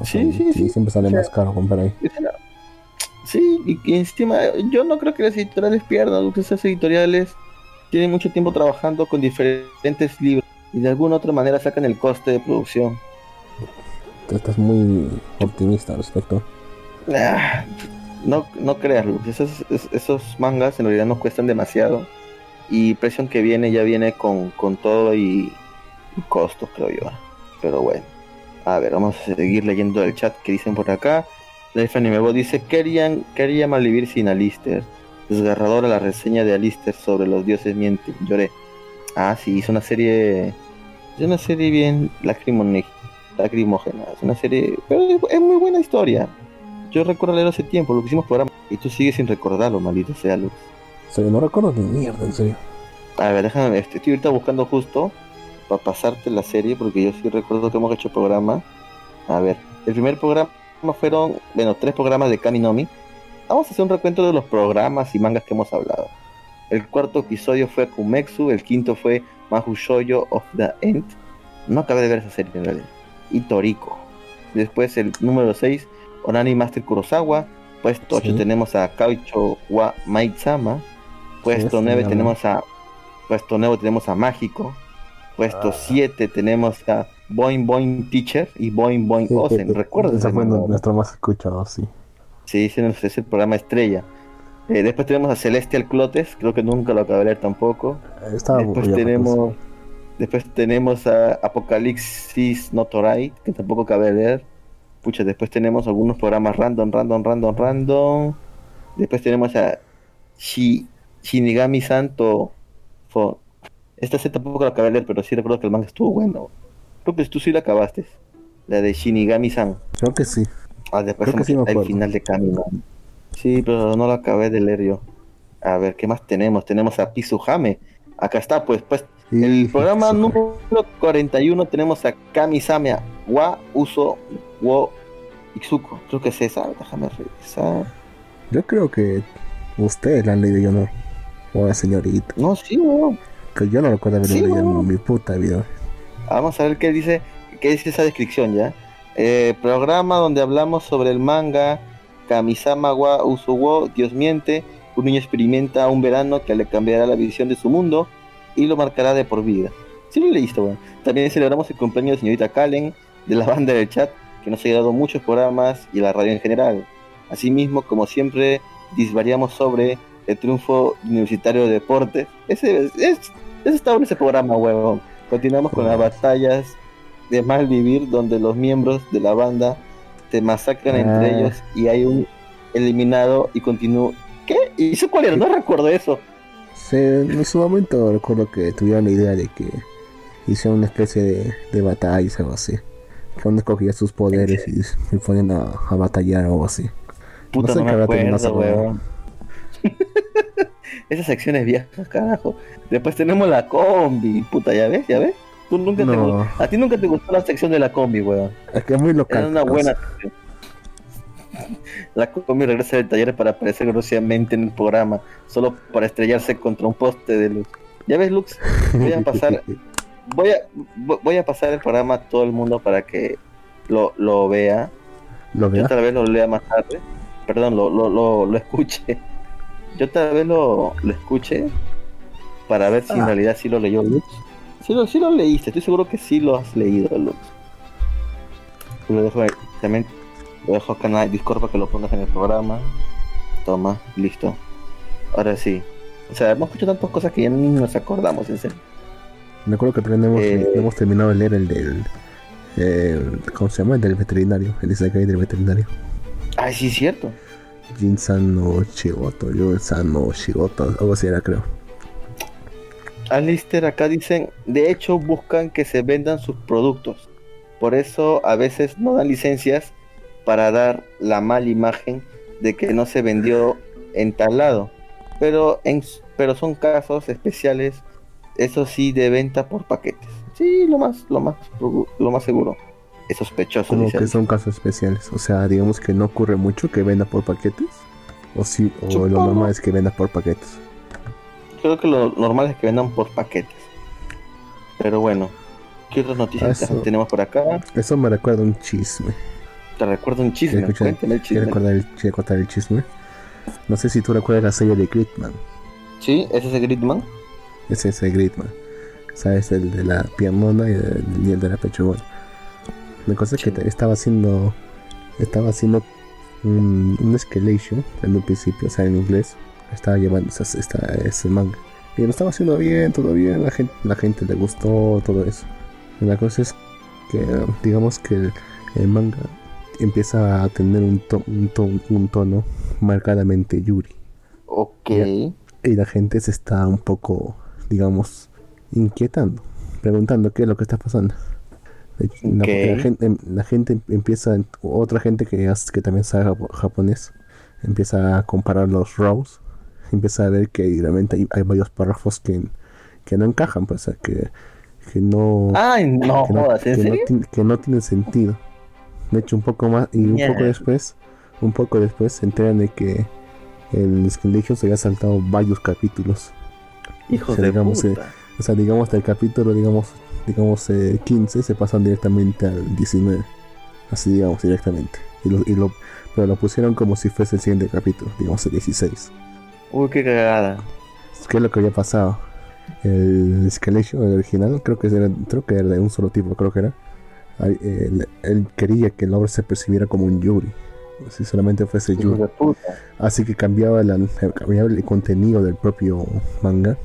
O Sí, sí, sí. siempre sale O sea, más caro comprar ahí. Sí, y, y encima, yo no creo que las editoriales pierdan, esas editoriales tienen mucho tiempo trabajando con diferentes libros y de alguna otra manera sacan el coste de producción. Tú estás muy optimista al respecto. Ah, no, no creas, esos, es- esos mangas en realidad no cuestan demasiado y presión que viene ya viene con, con todo y, y costos, creo yo. Pero bueno, a ver, vamos a seguir leyendo el chat que dicen por acá. Life Anime Bo dice, querían, quería malvivir sin Alistair. Desgarradora la reseña de Alistair sobre los dioses mienten. Lloré. Ah, sí, hizo una serie. Es una serie bien lacrimógena. Es una serie. Pero es, es muy buena historia. Yo recuerdo leer hace tiempo, lo que hicimos programa. Y tú sigues sin recordarlo, maldito sea Luz. O sea, yo no recuerdo ni mierda, en serio. A ver, déjame, este, estoy ahorita buscando justo para pasarte la serie, porque yo sí recuerdo que hemos hecho programa. A ver, el primer programa fueron, bueno, tres programas de Kaminomi. Vamos a hacer un recuento de los programas y mangas que hemos hablado. El cuarto episodio fue Kumexu, el quinto fue Mahu Shoujo of the End. No acabé de ver esa serie en realidad. Y Toriko. Después el número 6, Onani Master Kurosawa. Puesto 8 Sí. tenemos a Kaucho wa Maitsama. Puesto Sí, 9 sí, tenemos a Puesto 9 tenemos a Mágico. Puesto Ah. 7 tenemos a Boing Boing Teacher y Boing Boing Ozen. ¿Recuerdas? Ese fue nuestro más escuchado, sí. Sí, ese es el programa estrella. Eh, después tenemos a Celestial Clotes, creo que nunca lo acabé de leer tampoco. Estaba Después tenemos después tenemos a Apocalipsis Notorai, que tampoco acabé de leer. Pucha, después tenemos algunos programas random, random, random, random. Después tenemos a Shi- Shinigami Santo. Fo- Esta sí tampoco la acabé de leer, pero sí recuerdo que el manga estuvo bueno. Creo que tú sí la acabaste. La de Shinigami-san. Creo que sí. Ah, después Creo que sí me el final de Camino. Sí, pero no lo acabé de leer yo. A ver, ¿qué más tenemos? Tenemos a Pizuhame. Acá está, pues, pues. El programa sí. número 41 tenemos a Kamisame wa Uso wo Itsuko. Creo que es esa. Déjame revisar. Yo creo que ustedes la han leído yo no. O señorita. No, sí, weón. Que yo no recuerdo haber Sí, leído weón. en mi puta vida. Vamos a ver qué dice, qué dice esa descripción ya. Eh, programa donde hablamos sobre el manga Kamisama wa Usuwo, Dios miente, un niño experimenta un verano que le cambiará la visión de su mundo y lo marcará de por vida. Sí lo leíste, weón. También celebramos el cumpleaños de señorita Kalen, de la banda del chat, que nos ha llegado muchos programas y la radio en general. Asimismo, como siempre, disvariamos sobre el triunfo universitario de deportes. Ese, es, ese estaba en ese programa, huevón. Continuamos con las batallas de mal vivir, donde los miembros de la banda se masacran Ah. entre ellos y hay un eliminado y continúa. ¿Qué? ¿Y eso cuál era? No recuerdo eso. Sí, en su momento recuerdo que tuvieron la idea de que hicieron una especie de, de batallas o algo así. Que uno escogía sus poderes y se ponían a, a batallar o algo así. Puta, sé no, me acuerdo, esa weón. Esas secciones viejas, carajo. Después tenemos la combi, puta, ¿ya ves? ¿Ya ves? Tú nunca te a ti nunca te gustó la sección de la combi, weón. Es que es muy local. Era una buena sección. La combi regresa del taller para aparecer grosamente en el programa, solo para estrellarse contra un poste de luz. ¿Ya ves, Lux? Voy a pasar, voy a, vo- voy a pasar el programa a todo el mundo para que lo, lo vea. ¿Lo Yo vea? tal vez lo lea más tarde. Perdón, lo, lo, lo, lo escuche. Yo tal vez lo, lo escuche para ver si en Ah. realidad sí lo leyó Lux. Sí lo, sí lo leíste, estoy seguro que sí lo has leído, Lux. Lo dejo ahí. también lo dejo acá en Discord para que lo pongas en el programa. Toma, listo. Ahora sí. O sea, hemos escuchado tantas cosas que ya ni nos acordamos, en serio. Me acuerdo que también hemos, Eh. hemos terminado de leer el del. el- ¿Cómo se llama? El del veterinario. El Isekai del veterinario. Ay, sí, es cierto. Jinsan no Shigoto. Jinsan no Shigoto. Algo así era, creo. Alistair acá dicen, de hecho buscan que se vendan sus productos. Por eso a veces no dan licencias para dar la mala imagen de que no se vendió en tal lado. Pero, en, pero son casos especiales, eso sí, de venta por paquetes. Sí, lo más, lo más, lo más seguro. Es sospechoso, Como que son casos especiales. O sea, digamos que no ocurre mucho que venda por paquetes. O sí, o lo normal es que venda por paquetes. Creo que lo normal es que vendan por paquetes. Pero bueno, ¿qué otras noticias Eso. tenemos por acá? Eso me recuerda un chisme. Te recuerdo un chisme, ¿Quieres escuchar- el ¿Quieres chisme. recordar el, contar el chisme? No sé si tú recuerdas la serie de Gridman. Sí, ese es el Gridman. Ese es el Gridman. ¿Sabes? El de la piernona y el, y el de la pechugona. La cosa es que estaba haciendo. Estaba haciendo un, un escalation en un principio, o sea, en inglés. Estaba llevando esta- ese manga. Y lo estaba haciendo bien, todo bien. La gente, la gente le gustó, todo eso. Y la cosa es que, digamos que el, el manga empieza a tener un, to- un, to- un tono marcadamente Yuri. Ok. Ya. Y la gente se está un poco, digamos, inquietando, preguntando qué es lo que está pasando. De- La, gente, la gente empieza, otra gente que, que también sabe japo- japonés, empieza a comparar los rows, empieza a ver que realmente hay, hay varios párrafos que, que no encajan, pues, que, que no, Ay, no que, no, jodas, ¿en que no serio? ti- que no tienen sentido. De hecho, un poco más, y un poco después, un poco después se enteran de que el Legion se había saltado varios capítulos. Hijos se de digamos, eh, puta. O sea, digamos del capítulo, digamos, digamos eh, 15 se pasan directamente al 19. Así digamos, directamente. Y lo, y lo, pero lo pusieron como si fuese el siguiente capítulo, digamos el 16. Uy, qué cagada. ¿Qué es lo que había pasado? El Escalation, el original, creo que era, creo que era de un solo tipo, creo que era. Él, él quería que el obra se percibiera como un Yuri. Si solamente fuese Yuri. Así que cambiaba, la, cambiaba el contenido del propio manga.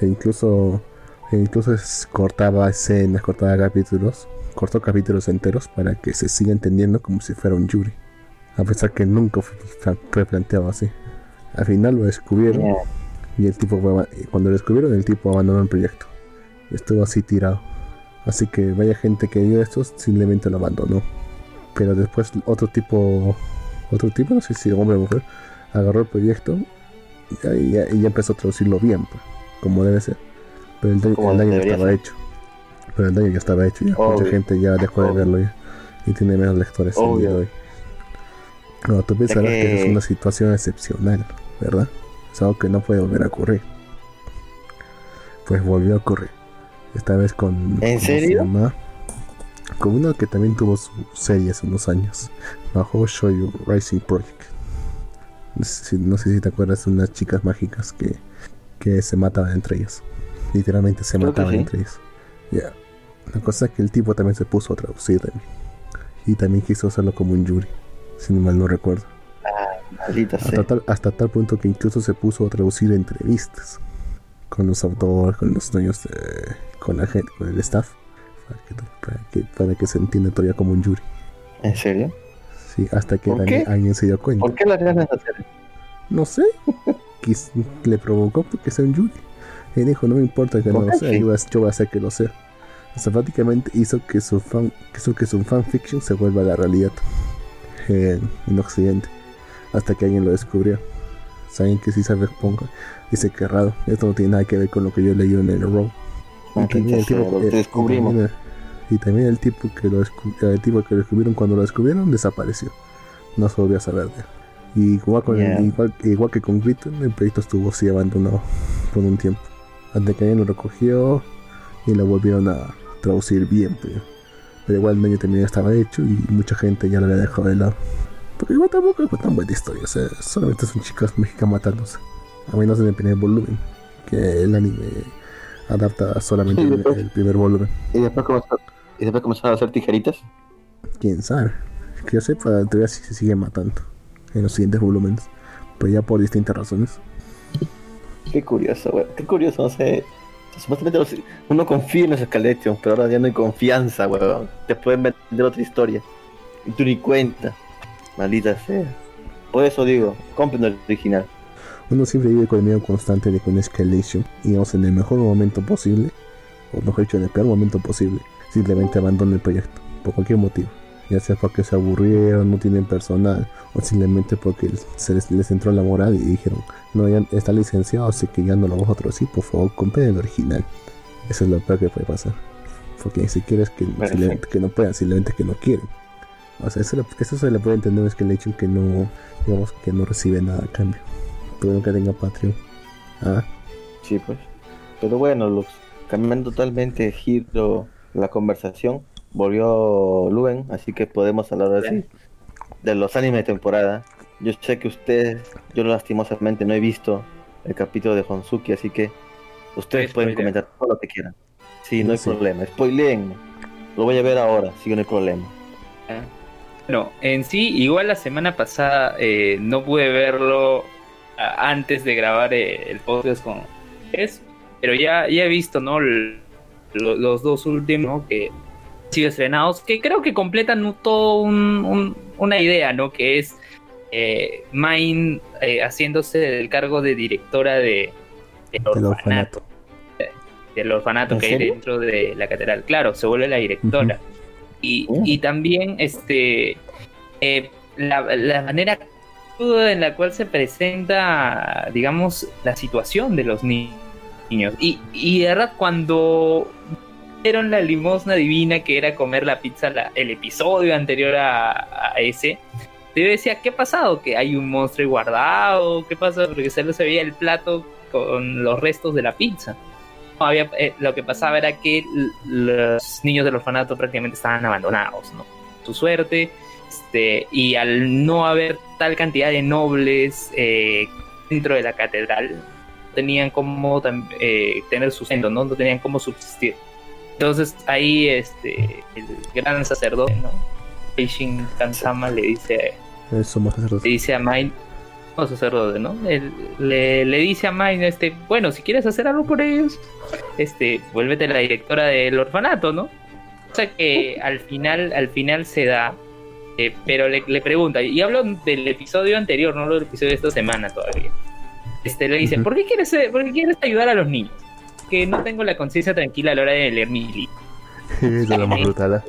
E incluso, incluso es- cortaba escenas, cortaba capítulos. Cortó capítulos enteros para que se siga entendiendo como si fuera un Yuri. A pesar que nunca fue, fue planteado así. Al final lo descubrieron. Y el tipo fue cuando lo descubrieron, el tipo abandonó el proyecto. Estuvo así tirado. Así que vaya gente que vio esto, simplemente lo abandonó. Pero después otro tipo, otro tipo, no sé si hombre o mujer, agarró el proyecto ya- y ya empezó a traducirlo bien, pues, como debe ser. Pero el, daño- Como el daño ya estaba ser. hecho. Pero el daño ya estaba hecho, ya. Obvio. Mucha gente ya dejó de verlo ya. Y tiene menos lectores el día de hoy. No, tú pensarás que... que- es una situación excepcional, ¿verdad? Es algo que no puede volver a ocurrir. Pues volvió a ocurrir. Esta vez con. llama? Con uno que también tuvo su serie hace unos años. Bajo Shoyu Rising Project. No sé, si, no sé si te acuerdas de unas chicas mágicas que, que se mataban entre ellas. Literalmente se Creo mataban sí. entre ellas. Ya. La cosa es que el tipo también se puso a traducir también. Y también quiso hacerlo como un Yuri. Si mal no recuerdo. Sea. Hasta tal, hasta tal punto que incluso se puso a traducir entrevistas con los autores, con los dueños, de- con la gente, con el staff, para que, para que, para que se entienda todavía como un Yuri. ¿En serio? Sí, hasta que alguien se dio cuenta. ¿Por qué las ganas de hacer? No sé, le provocó porque sea un Yuri. Dijo, no me importa que no lo sea, yo voy, a, hacer que lo sea. Prácticamente hizo que su fan, hizo que su fanfiction se vuelva la realidad en, en Occidente. Hasta que alguien lo descubrió. Saben que si sabe ponga, dice que raro, esto no tiene nada que ver con lo que yo leí en el Raw. Y también el tipo, eh, y también el- y también el tipo que lo descu- el tipo que lo descubrieron cuando lo descubrieron desapareció. No se volvió a saber de él. Y igual, con el- Yeah. igual, igual que con Griton, el proyecto estuvo así abandonado por un tiempo. Hasta que alguien lo recogió y lo volvieron a traducir bien. Pero, pero igual el medio también estaba hecho y mucha gente ya lo había dejado de lado. Porque igual tampoco es tan buena historia. O sea, solamente son chicas mexicanas matándose. A menos en el primer volumen. Que el anime adapta solamente Sí, el, después- el primer volumen. ¿Y después, comenzó- ¿Y después comenzaron a hacer tijeritas? Quién sabe. Que yo sepa, todavía sí se sigue matando en los siguientes volúmenes. Pero ya por distintas razones. Qué curioso, güey. Qué curioso, no sé. Supuestamente uno confía en los Escalation, pero ahora ya no hay confianza, weón. Te pueden vender otra historia. Y tú ni cuenta. Maldita sea. Por eso digo, compren el original. Uno siempre vive con el miedo constante de que una escalation, digamos en el mejor momento posible, o mejor dicho, en el peor momento posible, simplemente abandone el proyecto, por cualquier motivo. Ya sea porque se aburrieron, no tienen personal, o simplemente porque se les, les entró la moral y dijeron, no, ya está licenciado, así que ya no lo vamos a traducir, por favor, compren el original. Eso es lo peor que puede pasar. Porque ni siquiera es que, que no puedan, simplemente que no quieren. O sea, eso, eso se le puede entender a un Escalation que no, digamos, que no recibe nada a cambio. Pero nunca tenga Patreon. Ah, Sí, pues. Pero bueno, los, cambiando totalmente giro la conversación, volvió Luen, así que podemos hablar así de los animes de temporada. Yo sé que ustedes, yo lastimosamente no he visto el capítulo de Honsuki, así que ustedes pueden comentar todo lo que quieran. Sí, no hay Sí. problema. Spoileen. Lo voy a ver ahora, sí, no hay problema. Bueno, en sí, igual la semana pasada eh, no pude verlo antes de grabar eh, el podcast con es, pero ya, ya he visto, ¿no? El- lo- los dos últimos ¿no? que han sido estrenados, que creo que completan todo un- un- una idea, ¿no? Que es eh, Main eh, haciéndose del cargo de directora de, del el orfanato del orfanato ¿En que hay dentro de la catedral. Claro, se vuelve la directora. y, y también este eh, la, la manera en la cual se presenta, digamos, la situación de los ni- niños. Y, y de verdad, cuando vieron la limosna divina que era comer la pizza, la- el episodio anterior a, a ese, yo decía, ¿qué ha pasado? Que hay un monstruo guardado, ¿qué pasa? Porque solo se veía el plato con los restos de la pizza. No, había, eh, lo que pasaba era que los niños del orfanato prácticamente estaban abandonados, ¿no? Su suerte, este, y al no haber tal cantidad de nobles eh, dentro de la catedral, no tenían tam- eh, tener sustento, ¿no? No tenían cómo subsistir. Entonces ahí este, el gran sacerdote, ¿no? Eishin Kansama le dice Eh, Somos le sacerdotes. dice a Mine, no sacerdote, ¿no? Él- le, le dice a Mine, este, bueno, si quieres hacer algo por ellos, este, vuélvete la directora del orfanato, ¿no? O sea que al final, al final se da, eh, pero le, le pregunta, y hablo del episodio anterior, no del episodio de esta semana todavía. Este, le dice. ¿por qué quieres, eh, por qué quieres ayudar a los niños? Que no tengo la conciencia tranquila a la hora de leer mi libro. es la más brutal. ¿ah?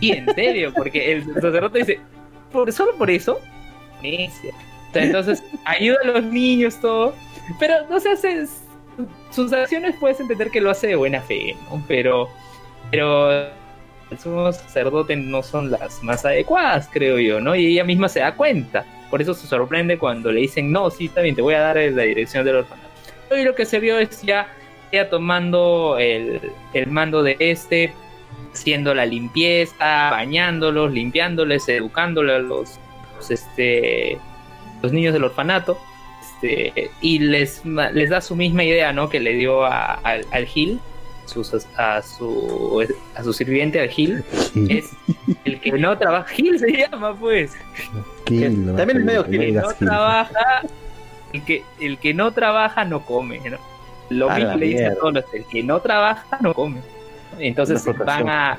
Y en serio, porque el sacerdote dice, ¿por, solo por eso, entonces ayuda a los niños, todo. Pero, no sé, se- sus acciones puedes entender que lo hace de buena fe, ¿no? Pero, pero el sumo sacerdote no son las más adecuadas, creo yo, ¿no? Y ella misma se da cuenta. por eso se sorprende cuando le dicen, no, sí, está bien, te voy a dar la dirección del orfanato. Y lo que se vio es ya ella tomando el, el mando de este, haciendo la limpieza, bañándolos, limpiándoles, educándoles a los, los, este, los niños del orfanato. Este, y les, les da su misma idea, ¿no? Que le dio a- al, al Gil, sus- a, su, a su sirviente, al Gil. Es el que no trabaja. Gil se llama, pues. No, también es medio no Kill, digas no trabaja, el que, el que no trabaja no come, ¿no? Lo mismo le dice a todos el que no trabaja no come. Entonces van a...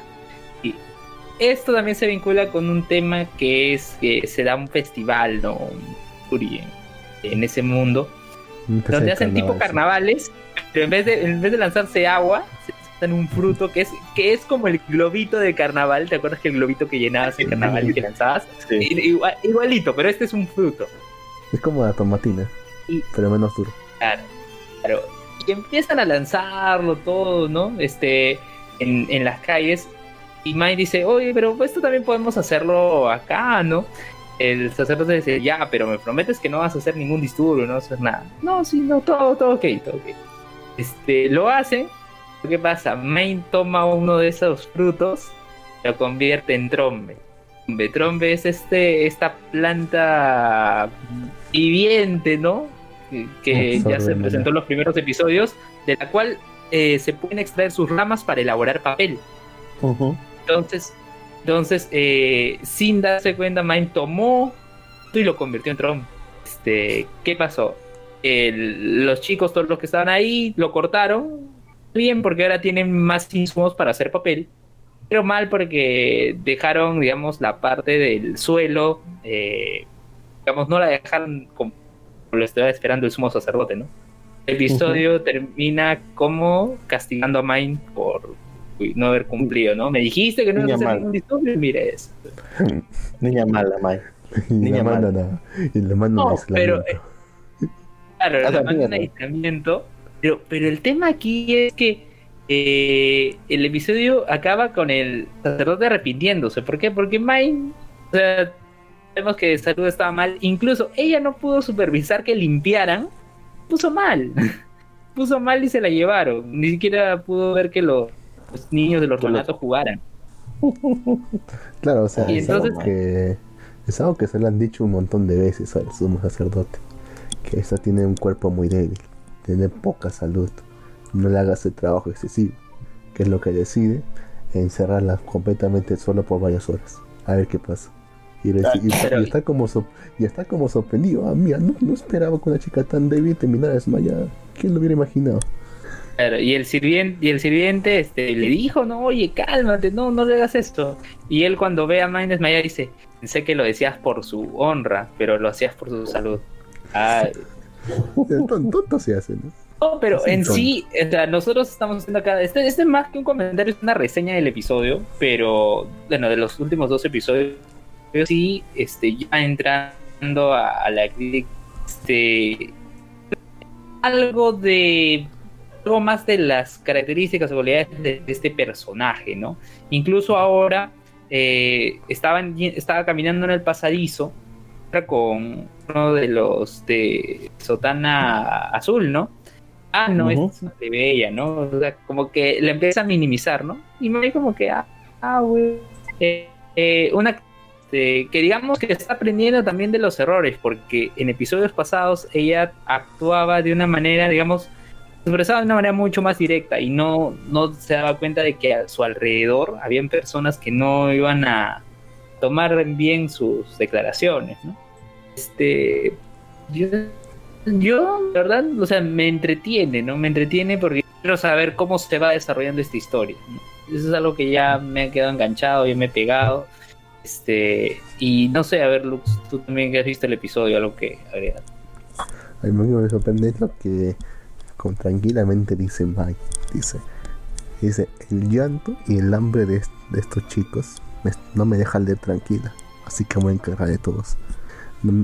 esto también se vincula con un tema que es que se da un festival, ¿no? En, ese mundo, Empecé donde el hacen tipo sí. carnavales, pero en vez de, en vez de lanzarse agua, se lanzan un fruto que es, que es como el globito de carnaval, ¿te acuerdas que el globito que llenabas en carnaval y que lanzabas? Sí. I- igual- igualito, pero este es un fruto. Es como la tomatina, Y- pero menos duro. Claro, claro. Y empiezan a lanzarlo todo, ¿no? Este, en, en las calles. Y Mai dice, oye, pero esto también podemos hacerlo acá, ¿no? El sacerdote dice, ya, pero me prometes que no vas a hacer ningún disturbio, no vas a hacer nada. No, sí, no, todo, todo ok, todo ok. Este, lo hacen. ¿Qué pasa? Mai toma uno de esos frutos, lo convierte en trombe. Trombe, es este, esta planta viviente, ¿no? Que, que ya se presentó en los primeros episodios, de la cual eh, se pueden extraer sus ramas para elaborar papel. Entonces, entonces eh, sin darse cuenta, Mime tomó y lo convirtió en trombe. Este, ¿qué pasó? El- los chicos, todos los que estaban ahí, lo cortaron. Bien, porque ahora tienen más insumos para hacer papel. Pero mal porque dejaron, digamos, la parte del suelo, eh, digamos, no la dejaron como lo estaba esperando el sumo sacerdote, ¿no? El episodio termina como castigando a Mine por no haber cumplido, ¿no? Me dijiste que no ibas a hacer mala. ningún disturbio, mire eso. Niña mala. Y Niña mala. a, y le mandan No, a pero, aislamiento. Claro, A le mierda. aislamiento. Pero, pero el tema aquí es que eh, el episodio acaba con el sacerdote arrepintiéndose. ¿Por qué? Porque Mine, o sea, sabemos que salud estaba mal. Incluso ella no pudo supervisar que limpiaran. Puso mal. puso mal y se la llevaron. Ni siquiera pudo ver que los, los niños del orfanato jugaran. Claro, o sea, Y es, algo entonces- que, es algo que se le han dicho un montón de veces al sumo sacerdote. Que esta tiene un cuerpo muy débil, tiene poca salud, no le hagas el trabajo excesivo, que es lo que decide encerrarla completamente solo por varias horas. A ver qué pasa. Y, está como sor- y está como sorprendido. Ah, mira, no, no esperaba que una chica tan débil terminara desmayada. ¿Quién lo hubiera imaginado? Claro, y el sirviente, y el sirviente este, le dijo, no, oye, cálmate, no, no le hagas esto. Y él cuando ve a Mine desmayar dice, pensé que lo decías por su honra, pero lo hacías por su salud. Ay. Tonto, se hace, ¿no? No, pero en sí, o sea, nosotros estamos haciendo acá, este, este es más que un comentario, es una reseña del episodio, pero, bueno, de los últimos dos episodios, pero sí, este, ya entrando a, a la crítica, este, algo de, algo más de las características o cualidades de, de este personaje, ¿no? Incluso ahora, eh, estaba caminando en el pasadizo, con uno de los de Sotana Azul, ¿no? Ah, no, Ujú. esta es una plebeya, ¿no? O sea, como que la empieza a minimizar, ¿no? Y me ve como que, ah, ah, güey. Eh, eh, una este, que digamos que está aprendiendo también de los errores, porque en episodios pasados ella actuaba de una manera, digamos, expresaba de una manera mucho más directa y no, no se daba cuenta de que a su alrededor habían personas que no iban a tomar bien sus declaraciones. Este, yo, yo, la verdad, o sea, me entretiene, ¿no? Me entretiene porque quiero saber cómo se va desarrollando esta historia. Eso es algo que ya me ha quedado enganchado, ya me he pegado. Este, y no sé, a ver, Lux, tú también que has visto el episodio, algo que agregar. A mí me sorprende lo que con tranquilamente dice Mike. Dice, dice, el llanto y el hambre de, est- de estos chicos no me dejan leer tranquila. Así que me voy a encargar de todos.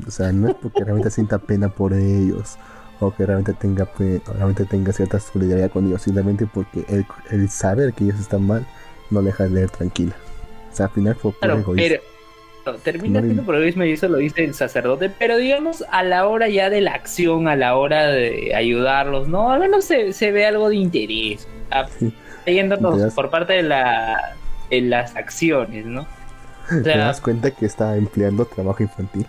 O sea, no es porque realmente sienta pena por ellos o que realmente tenga, realmente tenga cierta solidaridad con ellos, simplemente porque el, el saber que ellos están mal no le deja leer tranquila. O sea, al final fue por Claro, egoísmo. pero, No, termina No siendo progresismo y eso lo dice el sacerdote, pero digamos a la hora ya de la acción, a la hora de ayudarlos, ¿no? Al menos se, se ve algo de interés, ah, Sí. yéndonos por parte de, la, de las acciones, ¿no? O ¿Te das cuenta que está empleando trabajo infantil?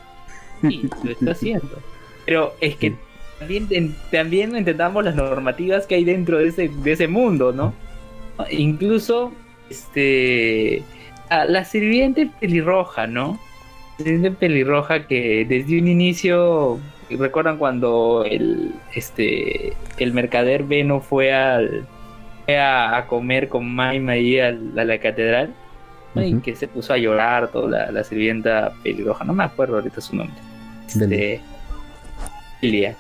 sí, lo está haciendo. Pero es que Sí. también, también entendamos las normativas que hay dentro de ese, de ese mundo, ¿no? Incluso, este, a la sirviente pelirroja, ¿no? La sirviente pelirroja que desde un inicio, recuerdan cuando el, este, el mercader Beno fue al, a, a comer con Maima ahí a la catedral, y que se puso a llorar toda la, la sirvienta pelirroja, no me acuerdo ahorita su nombre. Este, Delia. Delia,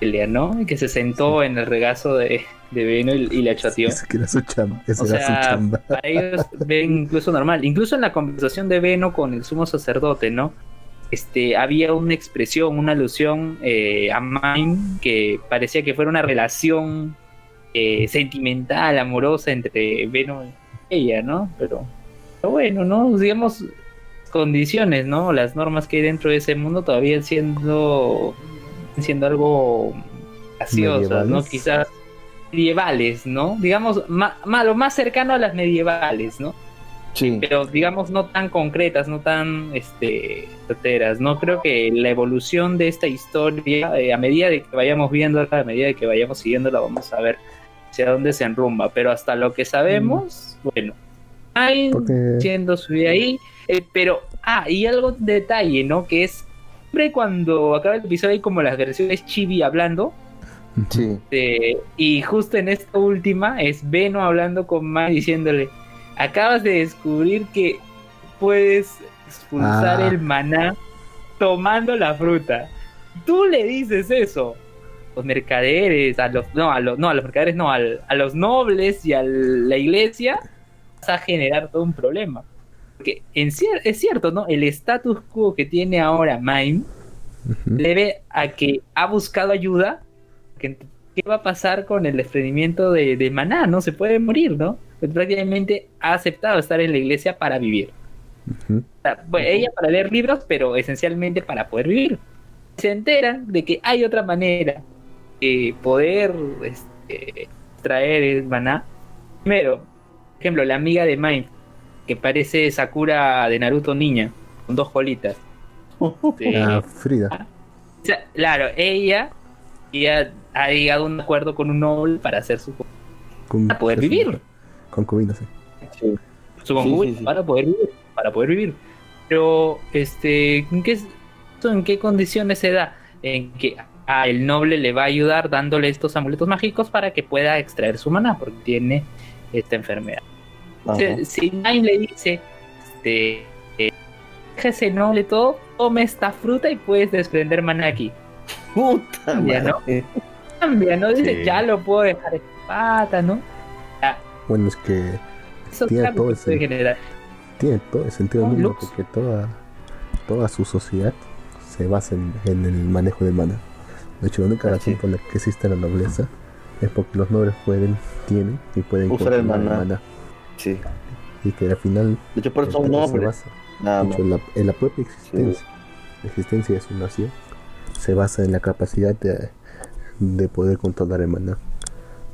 Delia, ¿no? Y que se sentó en el regazo de, de Beno y, y la chateó. Es que era su chamba. Esa O era sea, su chamba. para ellos ven incluso normal. Incluso en la conversación de Beno con el sumo sacerdote, ¿no? Este, había una expresión, una alusión eh, a Mime que parecía que fuera una relación eh, sentimental, amorosa entre Beno y ella, ¿no? Pero, pero bueno, ¿no? Digamos, condiciones, ¿no? Las normas que hay dentro de ese mundo todavía siendo, siendo algo gaseosas, ¿no? Quizás medievales, ¿no? Digamos, ma- ma- lo más cercano a las medievales, ¿no? Sí. Pero digamos no tan concretas, no tan este certeras. No creo que la evolución de esta historia, eh, a medida de que vayamos viendo, a medida de que vayamos siguiéndola, vamos a ver hacia dónde se enrumba. Pero hasta lo que sabemos, bueno, hay Porque- siendo su vida ahí, eh, pero ah, y algo de detalle, ¿no? Que es siempre cuando acaba el episodio hay como las versiones chibi hablando. Sí. Este, y justo en esta última es Beno hablando con Mai diciéndole, acabas de descubrir que puedes expulsar Ah. el maná tomando la fruta. Tú le dices eso. Los mercaderes, a los, no, a los, no, a los mercaderes no, al- a los nobles y a la iglesia, vas a generar todo un problema. Porque en cier- es cierto, ¿no? El status quo que tiene ahora Mime Ujú. debe a que ha buscado ayuda. Que- ¿Qué va a pasar con el desprendimiento de, de Maná? No se puede morir, ¿no? Pues prácticamente ha aceptado estar en la iglesia para vivir. Ujú. O sea, bueno, ella para leer libros, pero esencialmente para poder vivir. Se enteran de que hay otra manera de poder este, traer el maná. Primero, por ejemplo, la amiga de Mime, que parece Sakura de Naruto niña, con dos colitas. Este, Ah, Frida. o sea, claro, ella, ella ha llegado a un acuerdo con un noble para hacer su, Con, para poder vivir. Concubina, sí. Sí. su concubina, sí, sí. para poder vivir, para poder vivir. Pero, este, ¿en qué, en qué condiciones se da? En que a el noble le va a ayudar dándole estos amuletos mágicos para que pueda extraer su maná, porque tiene esta enfermedad. Si, si Nine le dice, este, eh, ese noble todo, tome esta fruta y puedes desprender maná aquí. Puta ¿no? Cambia, ¿no? Dice, Sí. ya lo puedo dejar en pata, ¿no? Bueno, es que Eso Tiene todo puede generar. tiene todo el sentido del mundo porque toda, toda su sociedad se basa en, en el manejo del mana. De hecho, la única razón sí. por la que existe la nobleza es porque los nobles pueden, tienen y pueden Usar el maná. Sí. Y que al final De hecho, por eso son el- basa Nada de hecho, la- en la propia existencia, la existencia de su nación se basa en la capacidad de, de poder controlar el maná.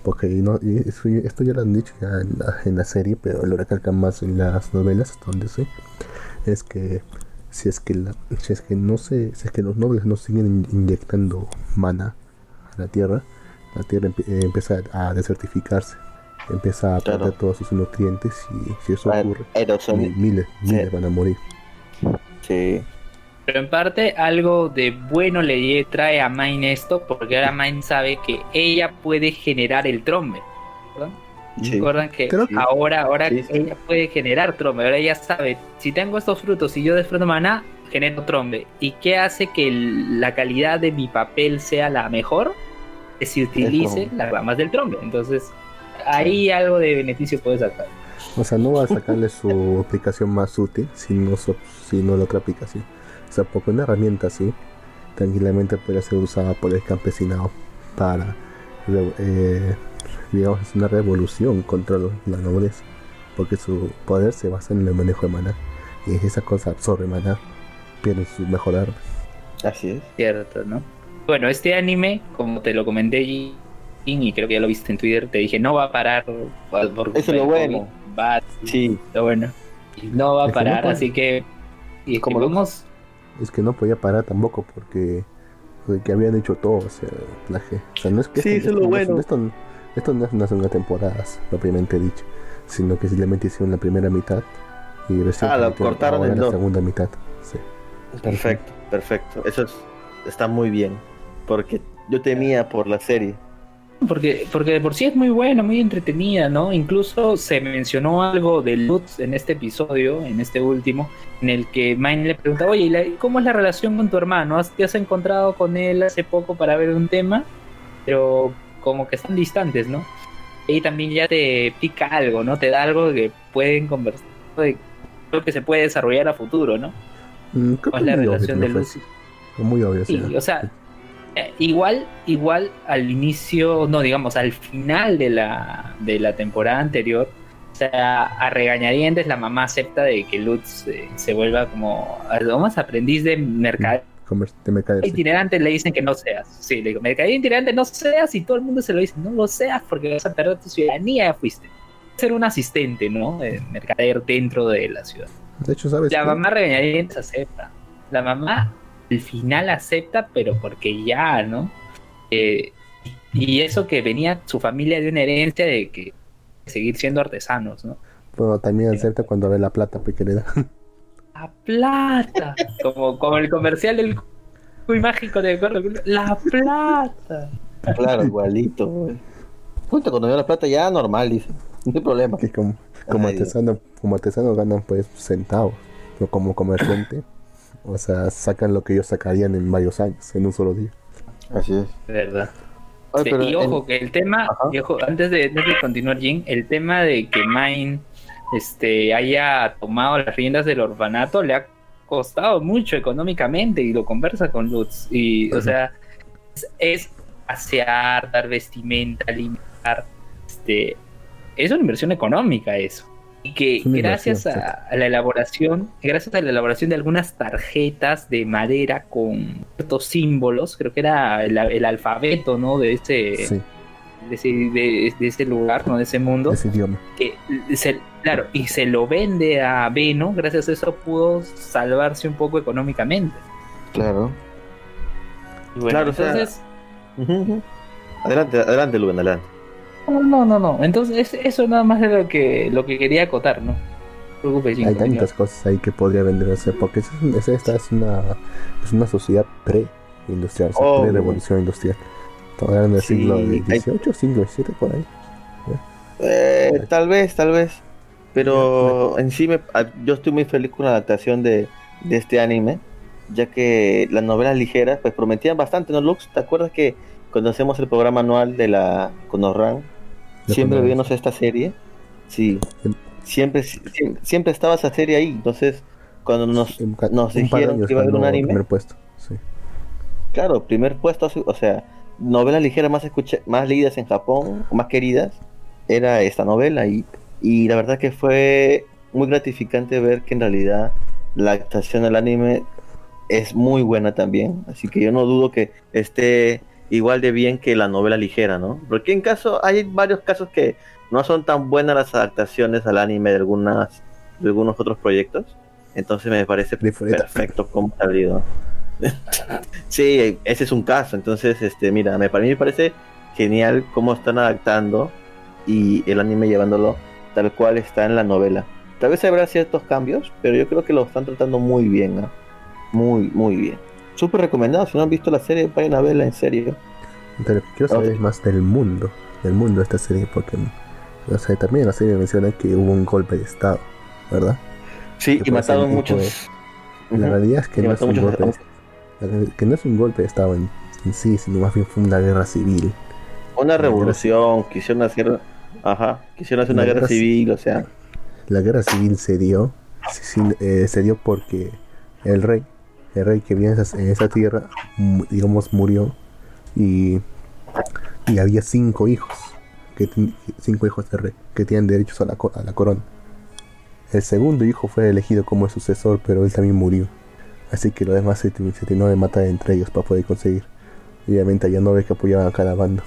Porque no, y eso- esto ya lo han dicho ya en la, en la serie, pero lo recalcan más en las novelas, hasta donde sé, es que si es que la, si es que no se, si es que los nobles no siguen in- inyectando mana a la tierra, la tierra empie- eh, empieza a desertificarse, empieza a Claro. perder todos sus nutrientes y si eso Ah, ocurre, Erosión. mi- miles, Sí. miles van a morir. Sí. Pero en parte algo de bueno le trae a Mine esto, porque ahora Mine sabe que ella puede generar el trombe. ¿verdad? Sí. Recuerdan que Creo que- ahora, ahora Sí, sí. ella puede generar trombe. Ahora ella sabe, si tengo estos frutos y yo desprendo maná, genero trombe. ¿Y qué hace que el- la calidad de mi papel sea la mejor? Que se utilice trombe. las ramas del trombe. Entonces, ahí algo de beneficio puede sacar. O sea, no va a sacarle su aplicación más útil, sino, su- sino la otra aplicación. O sea, porque una herramienta así tranquilamente puede ser usada por el campesinado para, eh, digamos, es una revolución contra la nobleza, porque su poder se basa en el manejo de maná. Y esa cosa absorbe maná, pierde su mejor arma. Así es. Cierto, ¿no? Bueno, este anime, como te lo comenté Jin, y creo que ya lo viste en Twitter, te dije, no va a parar. por- Eso es lo bueno. Va, Sí. lo bueno. No va a Es no parar, así que. Y es Como vamos. Es que no podía parar tampoco porque, porque habían hecho todo, o sea, o sea, no es que Sí, esto, es lo bueno. esto, esto no es una segunda temporada, propiamente dicho, sino que simplemente hicieron la primera mitad y recién Ah, cortaron en la dos. segunda mitad. Sí. Perfecto, perfecto. Eso es- está muy bien. Porque yo temía por la serie. Porque, porque de por sí es muy buena, muy entretenida, ¿no? Incluso se mencionó algo de Lutz en este episodio, en este último, en el que Mine le pregunta, oye, ¿y la- ¿cómo es la relación con tu hermano? ¿Has- ¿Te has encontrado con él hace poco para ver un tema? Pero como que están distantes, ¿no? Y también ya te pica algo, ¿no? Te da algo que pueden conversar, lo que se puede desarrollar a futuro, ¿no? Mm, ¿Cómo es la relación de Lutz? muy obvio, Sí, sí. o sea, eh, igual, igual al inicio, no, digamos, al final de la, de la temporada anterior, o sea, a regañadientes la mamá acepta de que Lutz eh, se vuelva como, más aprendiz de mercader de mercader, sí. itinerante, le dicen que no seas. Sí, le digo, mercader itinerante no seas y todo el mundo se lo dice, no lo seas porque vas a perder tu ciudadanía, ya fuiste. Ser un asistente, ¿no? De mercader dentro de la ciudad. De hecho, ¿sabes? La qué? mamá regañadientes acepta. La mamá al final acepta, pero porque ya, ¿no? Eh, y eso que venía su familia de una herencia de que seguir siendo artesanos, ¿no? Bueno, también acepta cuando ve la plata pues, que le da. La plata. Como, como el comercial del muy mágico de La plata. Claro, igualito. güey. Puta, cuando veo la plata ya normal, dice. No hay problema. que como, como Ay, Dios. artesano, como artesano ganan pues centavos. No como comerciante. O sea, sacan lo que ellos sacarían en varios años, en un solo día. Así es. ¿Verdad? Ay, Sí, pero y en- ojo, que el tema, Ajá. y ojo, antes de, antes de continuar, Jin, el tema de que Mine este, haya tomado las riendas del orfanato le ha costado mucho económicamente y lo conversa con Lutz. Y, o sea, es, es asear, dar vestimenta, limpiar. Este, es una inversión económica eso. Y que gracias a, a la elaboración, gracias a la elaboración de algunas tarjetas de madera con ciertos símbolos, creo que era el, el alfabeto, ¿no? De ese, Sí, de ese, de- de ese lugar, ¿no? De ese mundo. ese idioma. Que se, claro, y se lo vende a Beno, gracias a eso pudo salvarse un poco económicamente. Claro. Y bueno, Claro, o sea, entonces. Adelante, adelante, Luen, adelante. No, no, no, no. Entonces, eso nada más es lo que, lo que quería acotar, ¿no? No te preocupes, Hay tantas cosas ahí que podría venderse porque es, es- esta es una, es una sociedad pre-industrial, Oh. pre-revolución industrial. Hablando del Sí, siglo hay- XVIII, siglo XVII, por ahí. Eh, tal vez, tal vez. Pero en sí me- a- yo estoy muy feliz con la adaptación de, de este anime, ya que las novelas ligeras pues prometían bastante, ¿no, Lux? ¿Te acuerdas que cuando hacemos el programa anual de la Conorran, siempre veíamos esta serie? Sí. Em- Siempre, siempre, siempre estaba esa serie ahí, entonces cuando nos, nos dijeron que iba a haber un anime, primer puesto. Sí. Claro, primer puesto, o sea, novelas ligeras más escucha más leídas en Japón, más queridas, era esta novela y, y la verdad que fue muy gratificante ver que en realidad la adaptación al anime es muy buena también, así que yo no dudo que esté igual de bien que la novela ligera, ¿no? Porque en caso hay varios casos que no son tan buenas las adaptaciones al anime de algunas de algunos otros proyectos, entonces me parece perfecto como ha salido. Sí, ese es un caso. Entonces, este, mira, me, para mí me parece genial cómo están adaptando y el anime llevándolo tal cual está en la novela. Tal vez habrá ciertos cambios, pero yo creo que lo están tratando muy bien. ¿ah? Muy, muy bien. Súper recomendado. Si no han visto la serie, vayan a verla en serio. Pero quiero saber más del mundo, del mundo de esta serie, porque o sea, también la serie menciona que hubo un golpe de estado, ¿verdad? Sí, Que y mataron muchos. La Ujú. realidad es que no es, un golpe, la- que no es un golpe de estado en, en sí, sino más bien fue una guerra civil. Una revolución, quisieron hacer. Ajá, quisieron hacer una guerra guerra ci- civil, o sea. La guerra civil se dio, eh, se dio porque el rey, el rey que vive en esa, tierra, digamos, murió y, y había cinco hijos, que cinco hijos del rey, que tienen derechos a la, a la corona. El segundo hijo fue elegido como el sucesor, pero él también murió. Así que los demás se, se terminó de matar entre ellos para poder conseguir. Obviamente había nobles que apoyaban a cada bando.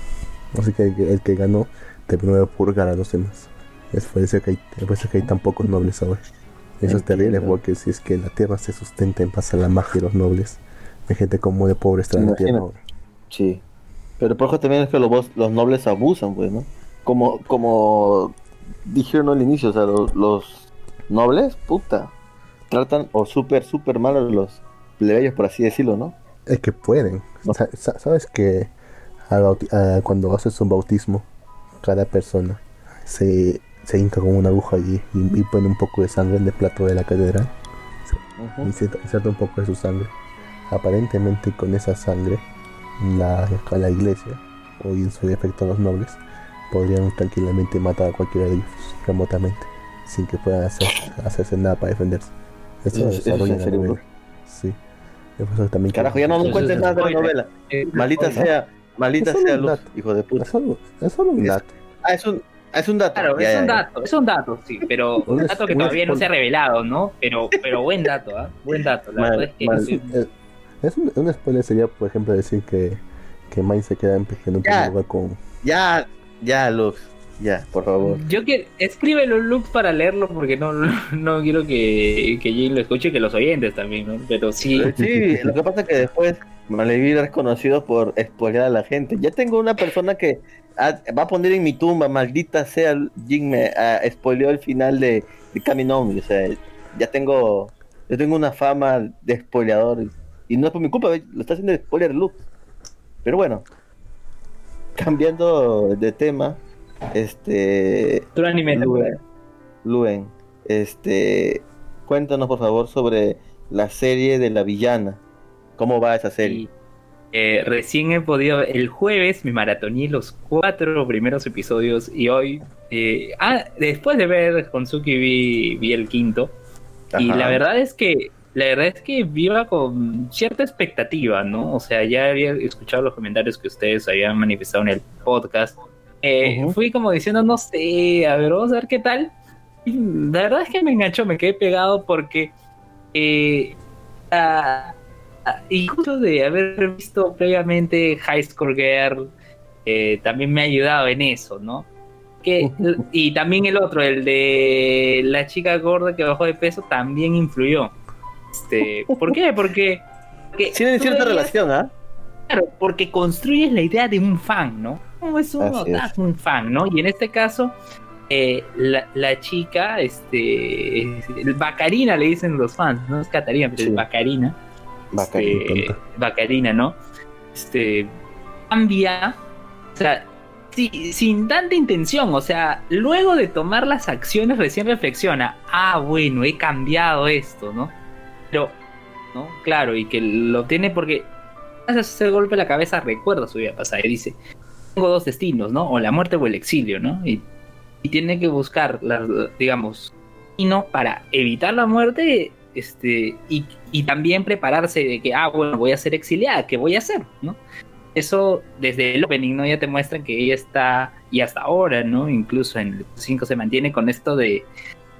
Así que el, que- ganó terminó de purgar a los demás. Es que hay, por eso que hay tan pocos nobles ahora. Eso es terrible porque si es que la tierra se sustenta en base a la magia de los nobles, hay gente como de pobre está en la tierra ahora. Sí. Pero por eso también es que los, los nobles abusan, pues, ¿no? Como, como dijeron al inicio, o sea, los, los nobles, puta, tratan o súper, súper mal a los plebeyos, por así decirlo, ¿no? Es que pueden. No. ¿Sabes que a- cuando haces un bautismo, cada persona se, se hinca con una aguja y, y, y pone un poco de sangre en el plato de la catedral? Ujú. Inserta, inserta un poco de su sangre. Aparentemente con esa sangre, la, la iglesia, o en su defecto los nobles, podrían tranquilamente matar a cualquiera de ellos remotamente, sin que puedan hacer, hacerse nada para defenderse. Eso es- eso es desarrolla en la serio, novela. Sí. Eso también Carajo, ya no nos cuentes más de la novela. Eh, Maldita sea, maldita sea un Luz, dato. hijo de puta. Es solo, es solo un dato. Ah, es un, es un dato. Claro, Ya, es ya, un ya. dato, es un dato, sí, pero un dato que todavía no se ha revelado, ¿no? Pero, pero buen dato, ¿ah? Buen dato. La Mal, verdad es que sí. Es un, un spoiler sería, por ejemplo, decir que, que Mine se queda en, primer lugar con... Ya, ya, Luz. Ya, por favor. Yo quiero, escríbelo Lux para leerlo porque no, no quiero que, que Jane lo escuche y que los oyentes también, ¿no? Pero sí, Sí, lo que pasa es que después Malevir es conocido por spoilear a la gente. Ya tengo una persona que va a poner en mi tumba, maldita sea, Jin me ah, spoileó el final de, de. O sea, ya tengo, yo tengo una fama de spoileador. Y no es por mi culpa, lo está haciendo spoiler Luz. Pero bueno, cambiando de tema, este, tu anime. Luen, Luen, este, cuéntanos por favor sobre la serie de la villana. ¿Cómo va esa serie? Y, eh, recién he podido, el jueves me maratoné los cuatro primeros episodios y hoy, eh, ah, después de ver Honsuki vi, vi el quinto y la verdad es que la verdad es que viva con cierta expectativa, ¿no? O sea, ya había escuchado los comentarios que ustedes habían manifestado en el podcast. Eh. Fui como diciendo, no sé, a ver, vamos a ver qué tal. Y la verdad es que me enganchó, me quedé pegado porque ah, incluso de haber visto previamente High Score Girl, eh, también me ha ayudado en eso, ¿no? Que, y también el otro, el de la chica gorda que bajó de peso, también influyó. Este, ¿Por qué? Porque, porque Tienen cierta veías- relación, ¿ah? Claro, porque construyes la idea de un fan, ¿no? Como es un, es. un fan, ¿no? Y en este caso, eh, la, la chica, este, el Bacarina le dicen los fans, no es Catarina, pero Sí. es Bacarina. Bacarina, Este. Bacarina, ¿no? Este, cambia, o sea, sin tanta intención, o sea, luego de tomar las acciones recién reflexiona, ah, bueno, he cambiado esto, ¿no? Pero, ¿no? Claro, y que lo tiene porque hace ese golpe en la cabeza, recuerda su vida pasada y dice, tengo dos destinos, ¿no? O la muerte o el exilio, ¿no? Y, y tiene que buscar, las, digamos, no para evitar la muerte este y, y también prepararse de que, ah, bueno, voy a ser exiliada, ¿qué voy a hacer? ¿no? Eso desde el opening. Ya te muestran que ella está, y hasta ahora, ¿no? Incluso en el 5 se mantiene con esto de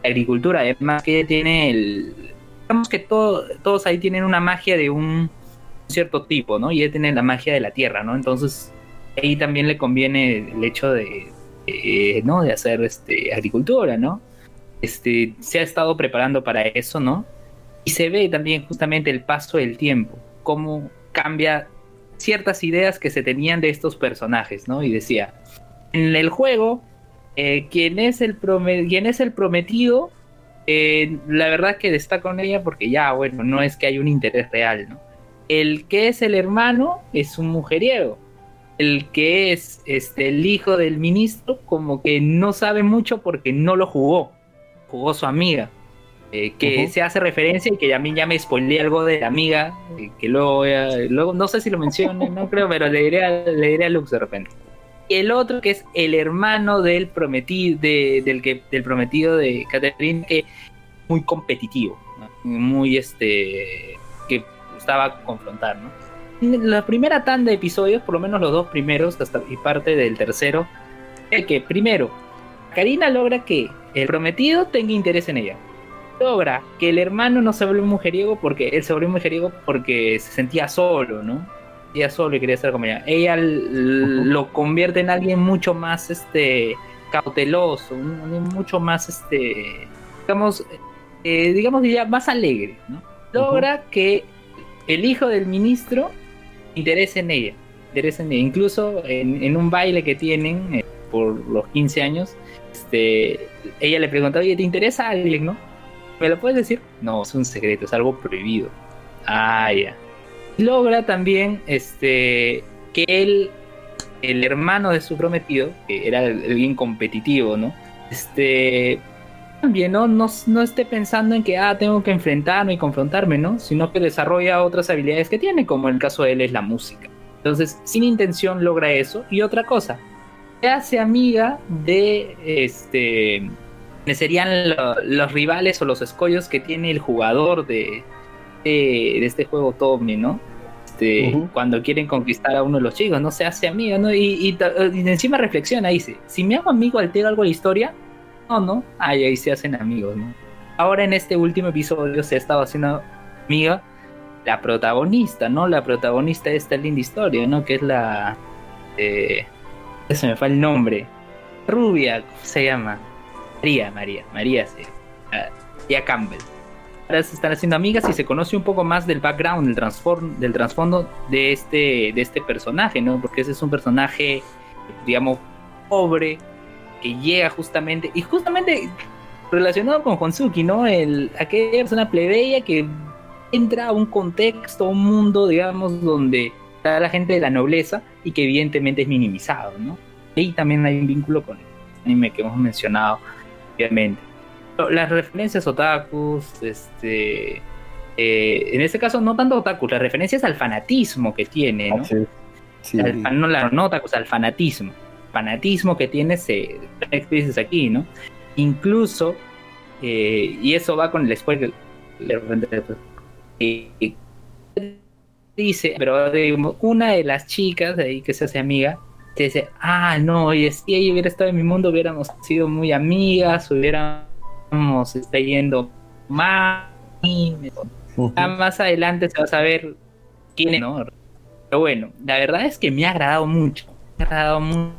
agricultura, además que ella tiene el... Digamos que todo, todos ahí tienen una magia de un cierto tipo, ¿no? Y ella tiene la magia de la tierra, ¿no? Entonces ahí también le conviene el hecho de, eh, ¿no? De hacer este, agricultura, ¿no? Este, se ha estado preparando para eso, ¿no? Y se ve también justamente el paso del tiempo, cómo cambia ciertas ideas que se tenían de estos personajes, ¿no? Y decía, en el juego, eh, quien, es el quien es el prometido, eh, la verdad que destaco en ella porque ya, bueno, no es que hay un interés real, ¿no? El que es el hermano es un mujeriego. El que es este, el hijo del ministro, como que no sabe mucho porque no lo jugó. Jugó su amiga. Eh, que se hace referencia y que a mí ya me spoileé algo de la amiga. eh, que luego, a- luego no sé si lo mencioné, no creo, pero le diré, a, le diré a Lux de repente. Y el otro que es el hermano del prometido, de, del, que, del prometido de Catherine, que muy competitivo, ¿no? muy este que gustaba confrontar, ¿no? La primera tanda de episodios, por lo menos los dos primeros, hasta y parte del tercero, es que primero, Karina logra que el prometido tenga interés en ella. Logra que el hermano no se vuelva mujeriego porque él se volvió un mujeriego porque se sentía solo, ¿no? Sentía solo y quería estar con ella. Ella lo convierte en alguien mucho más este cauteloso, mucho más este digamos eh, digamos diría más alegre, ¿no? Logra que el hijo del ministro interese en ella, interese en ella. Incluso en, en un baile que tienen eh, por los 15 años, este, ella le pregunta, oye, ¿te interesa alguien, no? ¿Me lo puedes decir? No, es un secreto, es algo prohibido. Ah, ya. Logra también este, que él, el hermano de su prometido, que era alguien competitivo, ¿no? Este, también ¿no? No, no esté pensando en que, ah, tengo que enfrentarme y confrontarme, ¿no? Sino que desarrolla otras habilidades que tiene, como en el caso de él es la música. Entonces, sin intención logra eso. Y otra cosa, se hace amiga de este serían lo- los rivales o los escollos que tiene el jugador de, de, de este juego Tommy, ¿no? Este. Cuando quieren conquistar a uno de los chicos, no se hace amiga, ¿no? Y, y ta- y encima reflexiona, dice, si me hago amigo altero algo de la historia, no, no, ay, ahí se hacen amigos, ¿no? Ahora en este último episodio se ha estado haciendo amiga la protagonista, ¿no? La protagonista de esta linda historia, ¿no? Que es la... Eh, se me fue el nombre. Rubia, ¿cómo se llama? María, María, María, sí. María Campbell. Ahora se están haciendo amigas y se conoce un poco más del background, del, del trasfondo de este, de este personaje, ¿no? Porque ese es un personaje, digamos, pobre, que llega justamente, y justamente relacionado con Honsuki, ¿no? El, aquella persona plebeya que entra a un contexto, un mundo, digamos, donde está la gente de la nobleza y que evidentemente es minimizado, ¿no? Y también hay un vínculo con el anime que hemos mencionado, obviamente. Pero Las referencias otakus, este... eh, en este caso no tanto otakus, las referencias al fanatismo que tiene, ¿no? Sí. Sí. al fan- no la nota, o sea, al fanatismo. Fanatismo que tiene se explices aquí, ¿no? Incluso, eh, y eso va con el spoiler. de eh, eh, dice, pero digamos, una de las chicas de ahí que se hace amiga, te dice, ah, no, oye, si ella hubiera estado en mi mundo, hubiéramos sido muy amigas, hubiéramos está yendo más. Ya más adelante se va a saber quién es, ¿no? Pero bueno, la verdad es que me ha agradado mucho. Me ha agradado mucho.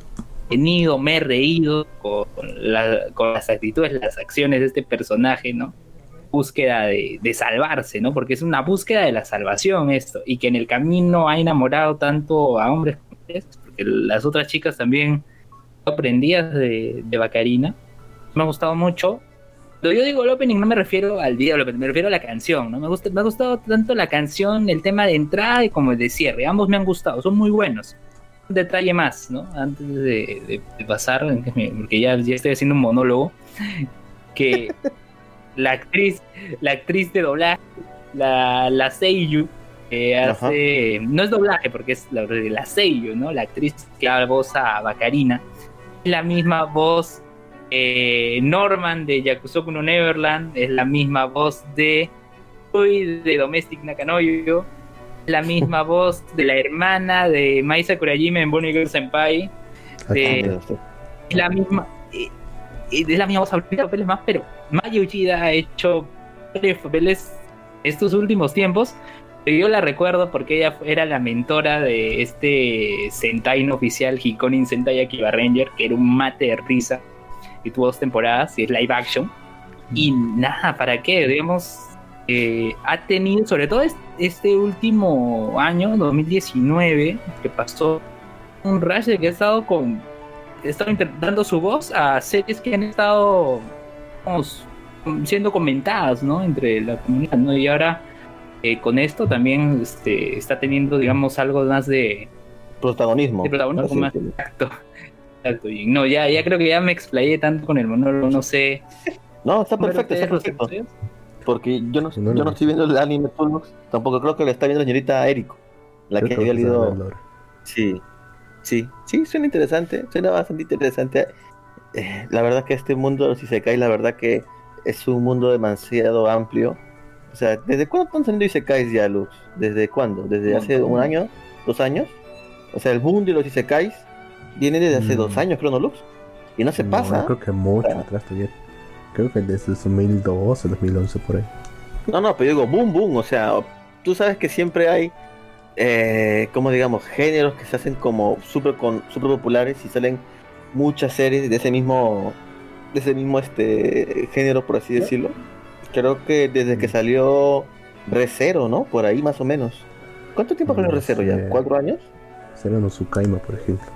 He tenido, me he reído con, la- con las actitudes, las acciones de este personaje, ¿no? Búsqueda de, de salvarse, ¿no? Porque es una búsqueda de la salvación esto. Y que en el camino ha enamorado tanto a hombres como mujeres, porque las otras chicas también aprendías de, de Bacarina. Me ha gustado mucho. Cuando yo digo el opening no me refiero al opening, me refiero a la canción, ¿no? Me, gusta, me ha gustado tanto la canción, el tema de entrada y como el de cierre. Ambos me han gustado, son muy buenos. Un detalle más, ¿no? Antes de, de- de pasar, porque ya, ya estoy haciendo un monólogo, que la actriz, la actriz de doblaje, la, la Seiyu, que Ajá. hace, no es doblaje porque es la, la Seiyu, ¿no? La actriz que da voz a Bacarina, es la misma voz eh, Norman de Yakusoku no Neverland, es la misma voz de Rui de Domestic Nakanoyo, es la misma voz de la hermana de Mai Sakurajime en Bonnie Girl Senpai, de- es la misma es la misma voz ahorita papeles más pero Maya Uchida ha hecho varios papeles estos últimos tiempos yo la recuerdo porque ella era la mentora de este Sentai no oficial Hikonin Sentai Akiba Ranger que era un mate de risa y tuvo dos temporadas y es live action y nada para qué digamos eh, ha tenido sobre todo es- este último año 2019 que pasó un rush de que ha estado con ha estado inter- dando su voz a series que han estado digamos, siendo comentadas ¿no? entre la comunidad ¿no? y ahora eh, con esto también este, está teniendo digamos algo más de, Protagonismo. de protagonismo más exacto, exacto y no ya, ya creo que ya me explayé tanto con el monólogo no sé No, está ¿ver perfecto, está perfecto. Porque yo no, Si yo no estoy viendo el anime Toolbox, tampoco creo que lo está viendo la señorita Eriko, la que había leído. Sí, sí, sí, suena interesante, suena bastante interesante. Eh, la verdad que este mundo de los Isekais, la verdad que es un mundo demasiado amplio. O sea, ¿desde cuándo están saliendo Isekais ya, Luz? ¿Desde cuándo? ¿Desde hace un año? ¿Dos años? O sea, el boom de los Isekais viene desde hace Mm. dos años, creo, ¿no, Luz? Y no se No, pasa. yo creo que mucho atrás todavía. Creo que desde 2012 2011 por ahí. No, no, pero yo digo boom, boom. O sea, tú sabes que siempre hay, eh, como digamos, géneros que se hacen como súper con super populares y salen muchas series de ese mismo, de ese mismo este género, por así decirlo. Creo que desde que salió Recero, ¿no? Por ahí más o menos. ¿Cuánto tiempo salió No Recero sé. ya? ¿Cuatro años? Será no Tsukaima, por ejemplo.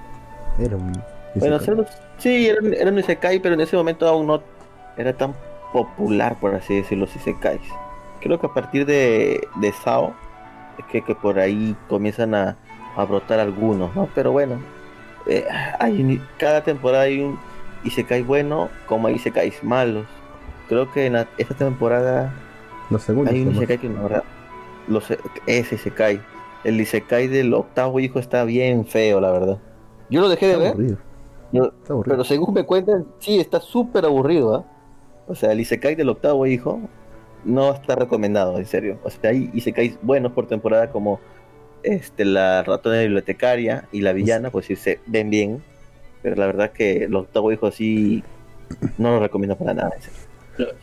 Era un. Bueno. Zero- sí, era, era un Isekai, pero en ese momento aún no era tan popular, por así decirlo, los Isekais. Creo que a partir de, de Sao es que, que por ahí comienzan a, a brotar algunos, ¿no? Pero bueno, eh, hay cada temporada hay un Isekai bueno como hay Isekais malos. Creo que en la- esta temporada Los segundos. hay un. Isekai que no verdad, los, ese Isekai. El Isekai del octavo hijo está bien feo, la verdad. Yo lo dejé de Está ver. aburrido. Yo- Está aburrido. pero según me cuentan, sí, está súper aburrido, ¿ah? O sea, el Isekai del octavo hijo no está recomendado, en serio. O sea, hay Isekais buenos por temporada como este la ratona bibliotecaria y la villana, pues sí se ven bien. Pero la verdad que el octavo hijo sí no lo recomiendo para nada, en serio.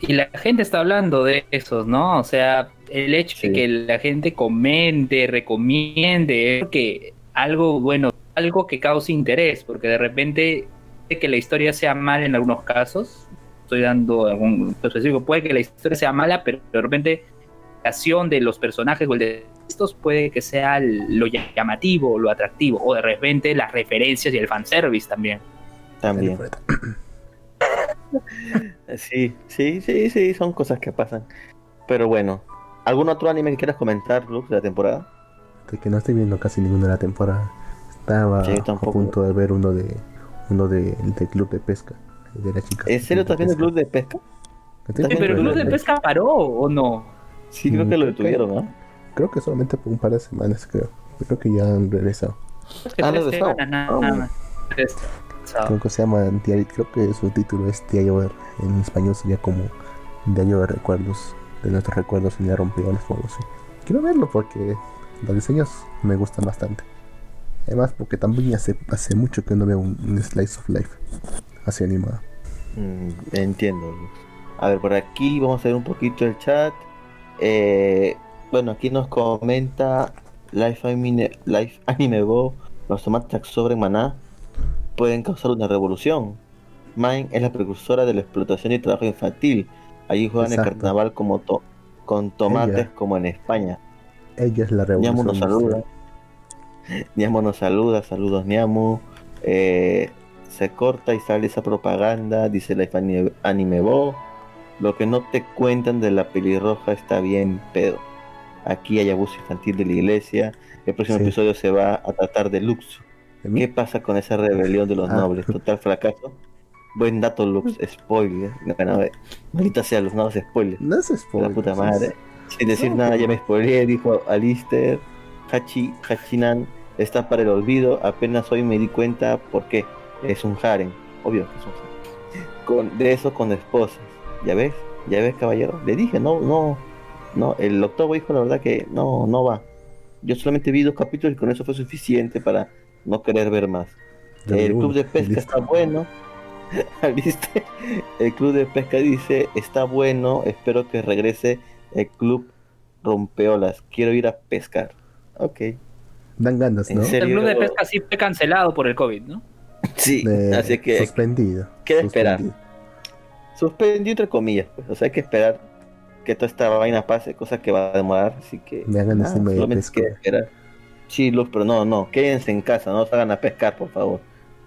Y la gente está hablando de esos, ¿no? O sea, el hecho Sí. de que la gente comente, recomiende, es que algo bueno, algo que cause interés, porque de repente puede que la historia sea mala en algunos casos. Estoy dando algún específico, puede que la historia sea mala, pero de repente la acción de los personajes o el de estos puede que sea lo llamativo, lo atractivo, o de repente las referencias y el fanservice también. También. Sí, sí, sí, sí, son cosas que pasan. Pero bueno, ¿algún otro anime que quieras comentar, Lux, de la temporada? De que no estoy viendo casi ninguna de la temporada. Estaba Sí, a punto de ver uno de uno de, del club de pesca. De la chica. ¿En serio estás viendo el club de pesca? Pero el club de pesca paró o no? Sí, creo Mm, que lo detuvieron, ¿no? Creo que solamente por un par de semanas, creo. Creo que ya han regresado. Que Ah, regresado. Creo que se llama diario, creo que su título es Diario de- en español sería como Diario de recuerdos, de nuestros recuerdos en la rompeolas o algo así. Quiero verlo porque los diseños me gustan bastante. Además porque también hace, hace mucho que no veo un, un slice of life así animado. Mm, entiendo. A ver, por aquí vamos a ver un poquito el chat. Eh, bueno, aquí nos comenta Life Anime, Life Anime Go. Los tomates sobre Maná pueden causar una revolución. Mine es la precursora de la explotación y trabajo infantil. Allí juegan el carnaval como to- con tomates Ella. como en España. Ella es la Niamu revolución. nos saluda. Niamu nos saluda, saludos Niamu. Eh, se corta y sale esa propaganda, dice la anime, anime Bo. Lo que no te cuentan de la pelirroja está bien pedo. Aquí hay abuso infantil de la iglesia. El próximo Sí. episodio se va a tratar de Luxo. ¿Qué pasa con esa rebelión de los Ah. nobles? Total fracaso. Buen dato, Lux. Spoiler. Bueno, ver. Maldita sea, los nuevos spoilers. No es La spoiler. puta es- madre. Sin decir No, nada, ya me spoileé, dijo Alister. Hachi, Hachinan está para el olvido. Apenas hoy me di cuenta por qué. Es un harem. Obvio que es un harem. Con, de eso con esposas. ¿Ya ves? ¿Ya ves, caballero? Le dije, no, no. No, el octavo hijo, la verdad que no, no va. Yo solamente vi dos capítulos y con eso fue suficiente para no querer ver más. El club de pesca listo. está bueno. ¿Viste? El club de pesca dice, está bueno, espero que regrese el club rompeolas. Quiero ir a pescar. Ok. Dan ganas, ¿En ¿no? El club de pesca sí fue cancelado por el COVID, ¿no? Sí, De- así que suspendido. queda esperar. suspendido. entre comillas. Pues. O sea, hay que esperar que toda esta vaina pase, cosa que va a demorar. Así que Me hagan de solamente pesca. queda esperar. Sí, Luz, pero no, no, quédense en casa, no salgan a pescar, por favor.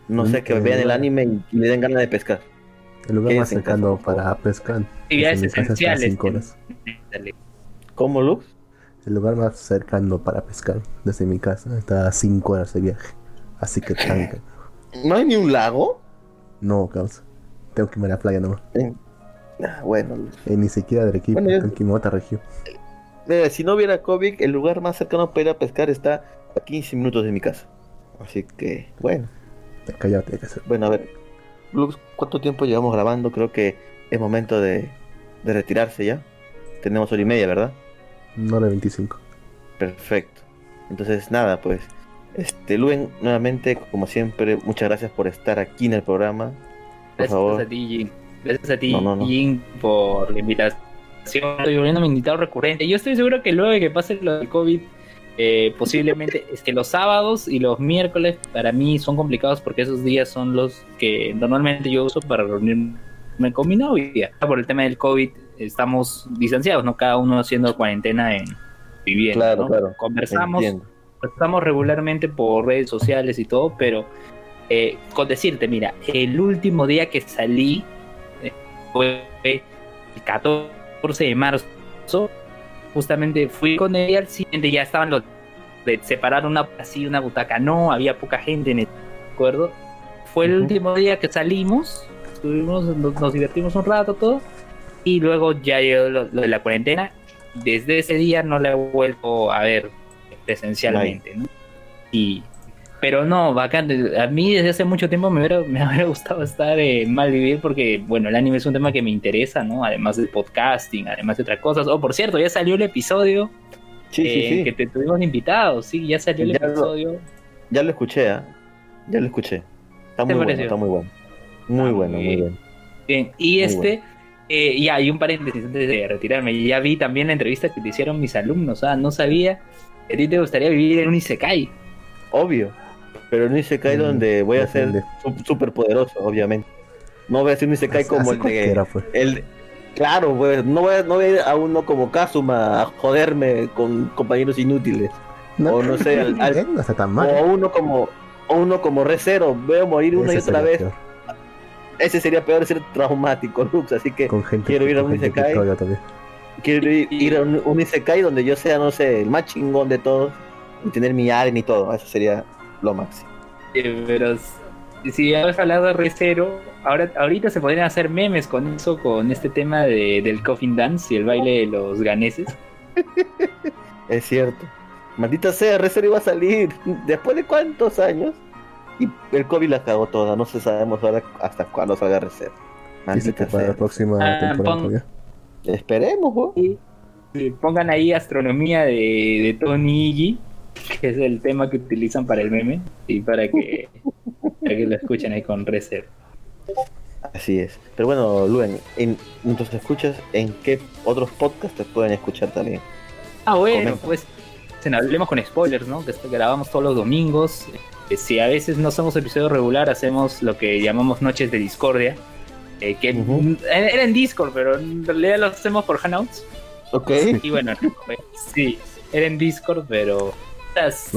No sé, que vean el eh, anime y, y le den ganas de pescar. El lugar más cercano para pescar. Actividades desde mi casa está a esenciales. cinco horas. ¿Cómo, Luz? El lugar más cercano para pescar desde mi casa está a 5 horas de viaje. Así que tranca. ¿No hay ni un lago? No, causa. Tengo que irme a la playa nomás. Ah, bueno, Luz. Eh, ni siquiera de Arequipa, Bueno, yo- tengo que irme a otra región. Mira, si no hubiera COVID, el lugar más cercano para ir a pescar está a 15 minutos de mi casa. Así que, bueno. Cállate, hay que hacer. Bueno, a ver. Lux, ¿cuánto tiempo llevamos grabando? Creo que es momento de, de retirarse ya. Tenemos hora y media, ¿verdad? Una hora 25. Perfecto. Entonces, nada, pues. Este, Luen, nuevamente, como siempre, muchas gracias por estar aquí en el programa. Por Gracias favor, a ti, Jin. Gracias a ti, No, no, no. Jin, por la invitación. Estoy volviendo mi invitado recurrente. Yo estoy seguro que luego de que pase lo del COVID, eh, posiblemente es que los sábados y los miércoles para mí son complicados porque esos días son los que normalmente yo uso para reunirme con mi novia. Por el tema del COVID estamos distanciados, ¿no? Cada uno haciendo cuarentena en vivienda. Claro, ¿no? claro. Conversamos, Entiendo. estamos regularmente por redes sociales y todo, pero eh, con decirte, mira, el último día que salí eh, fue el 14 de marzo. Justamente fui con ella al siguiente, ya estaban los de separar una así una butaca, no, había poca gente en el acuerdo. Fue el Ujú. último día que salimos, estuvimos, nos, nos divertimos un rato todo, y luego ya llegó lo, lo de la cuarentena. Desde ese día no la he vuelto a ver presencialmente, ¿no? Y, pero no, bacán. A mí desde hace mucho tiempo me hubiera, me hubiera gustado estar en Malvivir porque, bueno, el anime es un tema que me interesa, ¿no? Además del podcasting, además de otras cosas. Oh, por cierto, ya salió el episodio Sí, sí, eh, sí. que te tuvimos invitados, sí, ya salió el Ya lo- episodio. Ya lo escuché, ¿ah? Ya lo escuché. Está ¿Te muy bueno, está muy bueno. Muy Ah, bueno, muy bien. bueno. Bien, y Muy este, eh, ya, hay un paréntesis antes de retirarme. Ya vi también la entrevista que te hicieron mis alumnos. Ah, no sabía que a ti te gustaría vivir en un Isekai. Obvio. Pero en un Isekai Mm, donde voy a ser súper poderoso, obviamente. No voy a ser un Isekai Así- como así el de. pues. El, claro, pues, no voy, a, no voy a ir a uno como Kazuma a joderme con compañeros inútiles. O no sé, al- al- no está tan O mal. a uno como o uno como Recero. Veo morir una y otra vez. peor. Ese sería peor ser traumático, Lux. Así que Con gente quiero ir a un Isekai. quiero ir, ir a un, un Isekai donde yo sea, no sé, el más chingón de todos. Y tener mi aren y todo. Eso sería lo máximo. Pero si has hablado de Recero, ahora, ahorita se podrían hacer memes con eso, con este tema de, del coffin dance y el baile de los ganeses. Es cierto. Maldita sea, Recero iba a salir. ¿Después de cuántos años? Y el COVID la cagó toda. No se sabemos ahora hasta cuándo salga Recero. Dice que Maldita para la sea. próxima Ah, temporada pon-. Esperemos, weón. Y, y pongan ahí astronomía de, de Tony Iggy, que es el tema que utilizan para el meme, y para que, para que lo escuchen ahí con Recero. Así es. Pero bueno, Luen, en, mientras te escuchas, ¿en qué otros podcasts te pueden escuchar también? Ah, bueno, Comenta. pues en hablemos con spoilers, ¿no? Que grabamos todos los domingos. Eh, Si a veces no hacemos episodio regular, hacemos lo que llamamos noches de discordia. eh, que mm, era en Discord, pero en realidad lo hacemos por Hangouts. Ok. Y bueno, eh, sí, era en Discord, pero.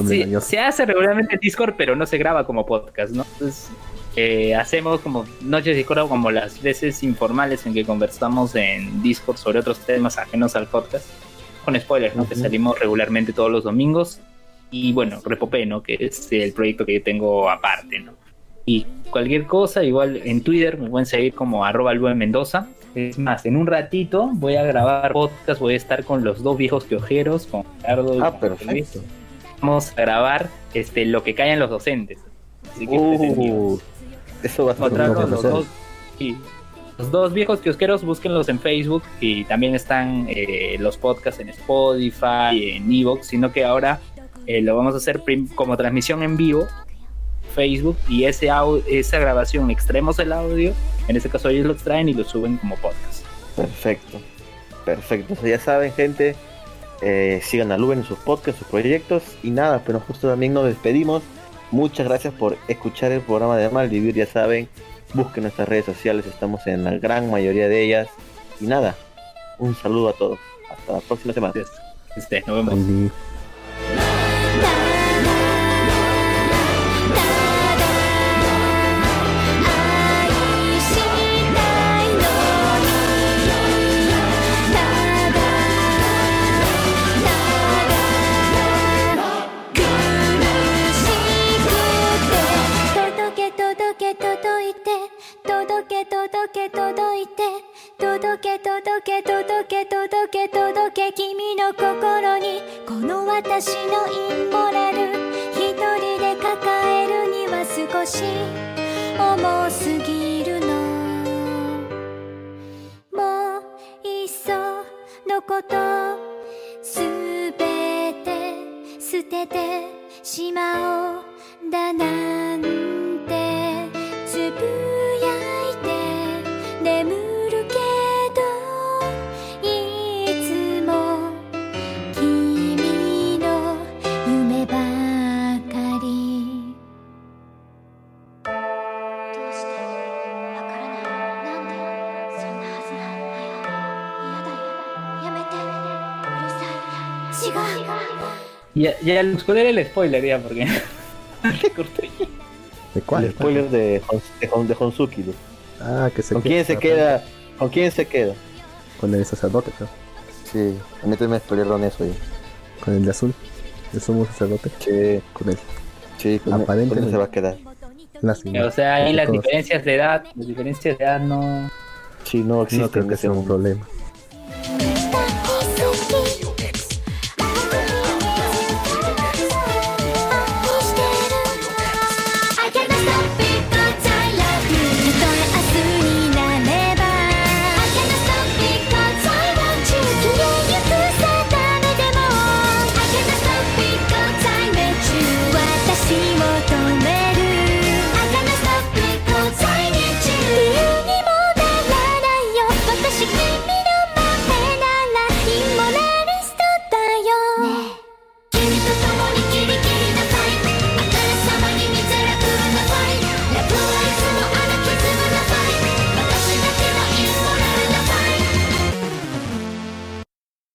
Sí, se hace regularmente en Discord, pero no se graba como podcast, ¿no? Entonces, eh, hacemos como noches de Discord como las veces informales en que conversamos en Discord sobre otros temas ajenos al podcast. Con spoilers, ¿no? Que salimos regularmente todos los domingos. Y bueno, Repopé, ¿no? Que es el proyecto que yo tengo aparte, ¿no? Y cualquier cosa, igual en Twitter me pueden seguir como arroba Mendoza. Es más, en un ratito voy a grabar podcast, voy a estar con los dos viejos piojeros, con Ricardo y Ah, con perfecto. Luis. Vamos a grabar este, lo que callan los docentes. Así que entretenido. Uh, eso va a bueno, los dos, sí. los dos viejos kiosqueros, búsquenlos en Facebook y también están eh, los podcasts en Spotify, en Evox, sino que ahora eh, lo vamos a hacer como transmisión en vivo, Facebook, y ese esa grabación extremos el audio, en este caso ellos lo extraen y lo suben como podcast. Perfecto. Perfecto. Ya saben, gente. Eh, sigan a Luen en sus podcasts, sus proyectos. Y nada, pero justo también nos despedimos. Muchas gracias por escuchar el programa de Malvivir. Ya saben, busquen nuestras redes sociales. Estamos en la gran mayoría de ellas. Y nada, un saludo a todos. Hasta la próxima semana. Nos vemos. 私のインモラル。一人で抱えるには少し。重すぎる。Ya, el era el spoiler ya, porque. Le corté. ¿De cuál? El spoiler de, de, Hon- de Honsuki. ¿no? Ah, que se ¿Con quién se queda? ¿Con quién se queda? Con el sacerdote, creo. Sí, a mí también me spoilearon eso ya. Con el de azul. El sumo sacerdote. Sí, Con él. sí, con, con Aparentemente. él se va a quedar. Lástima. O sea, ahí las diferencias de edad, las diferencias de edad no. Sí, no No existen creo en que sea un problema.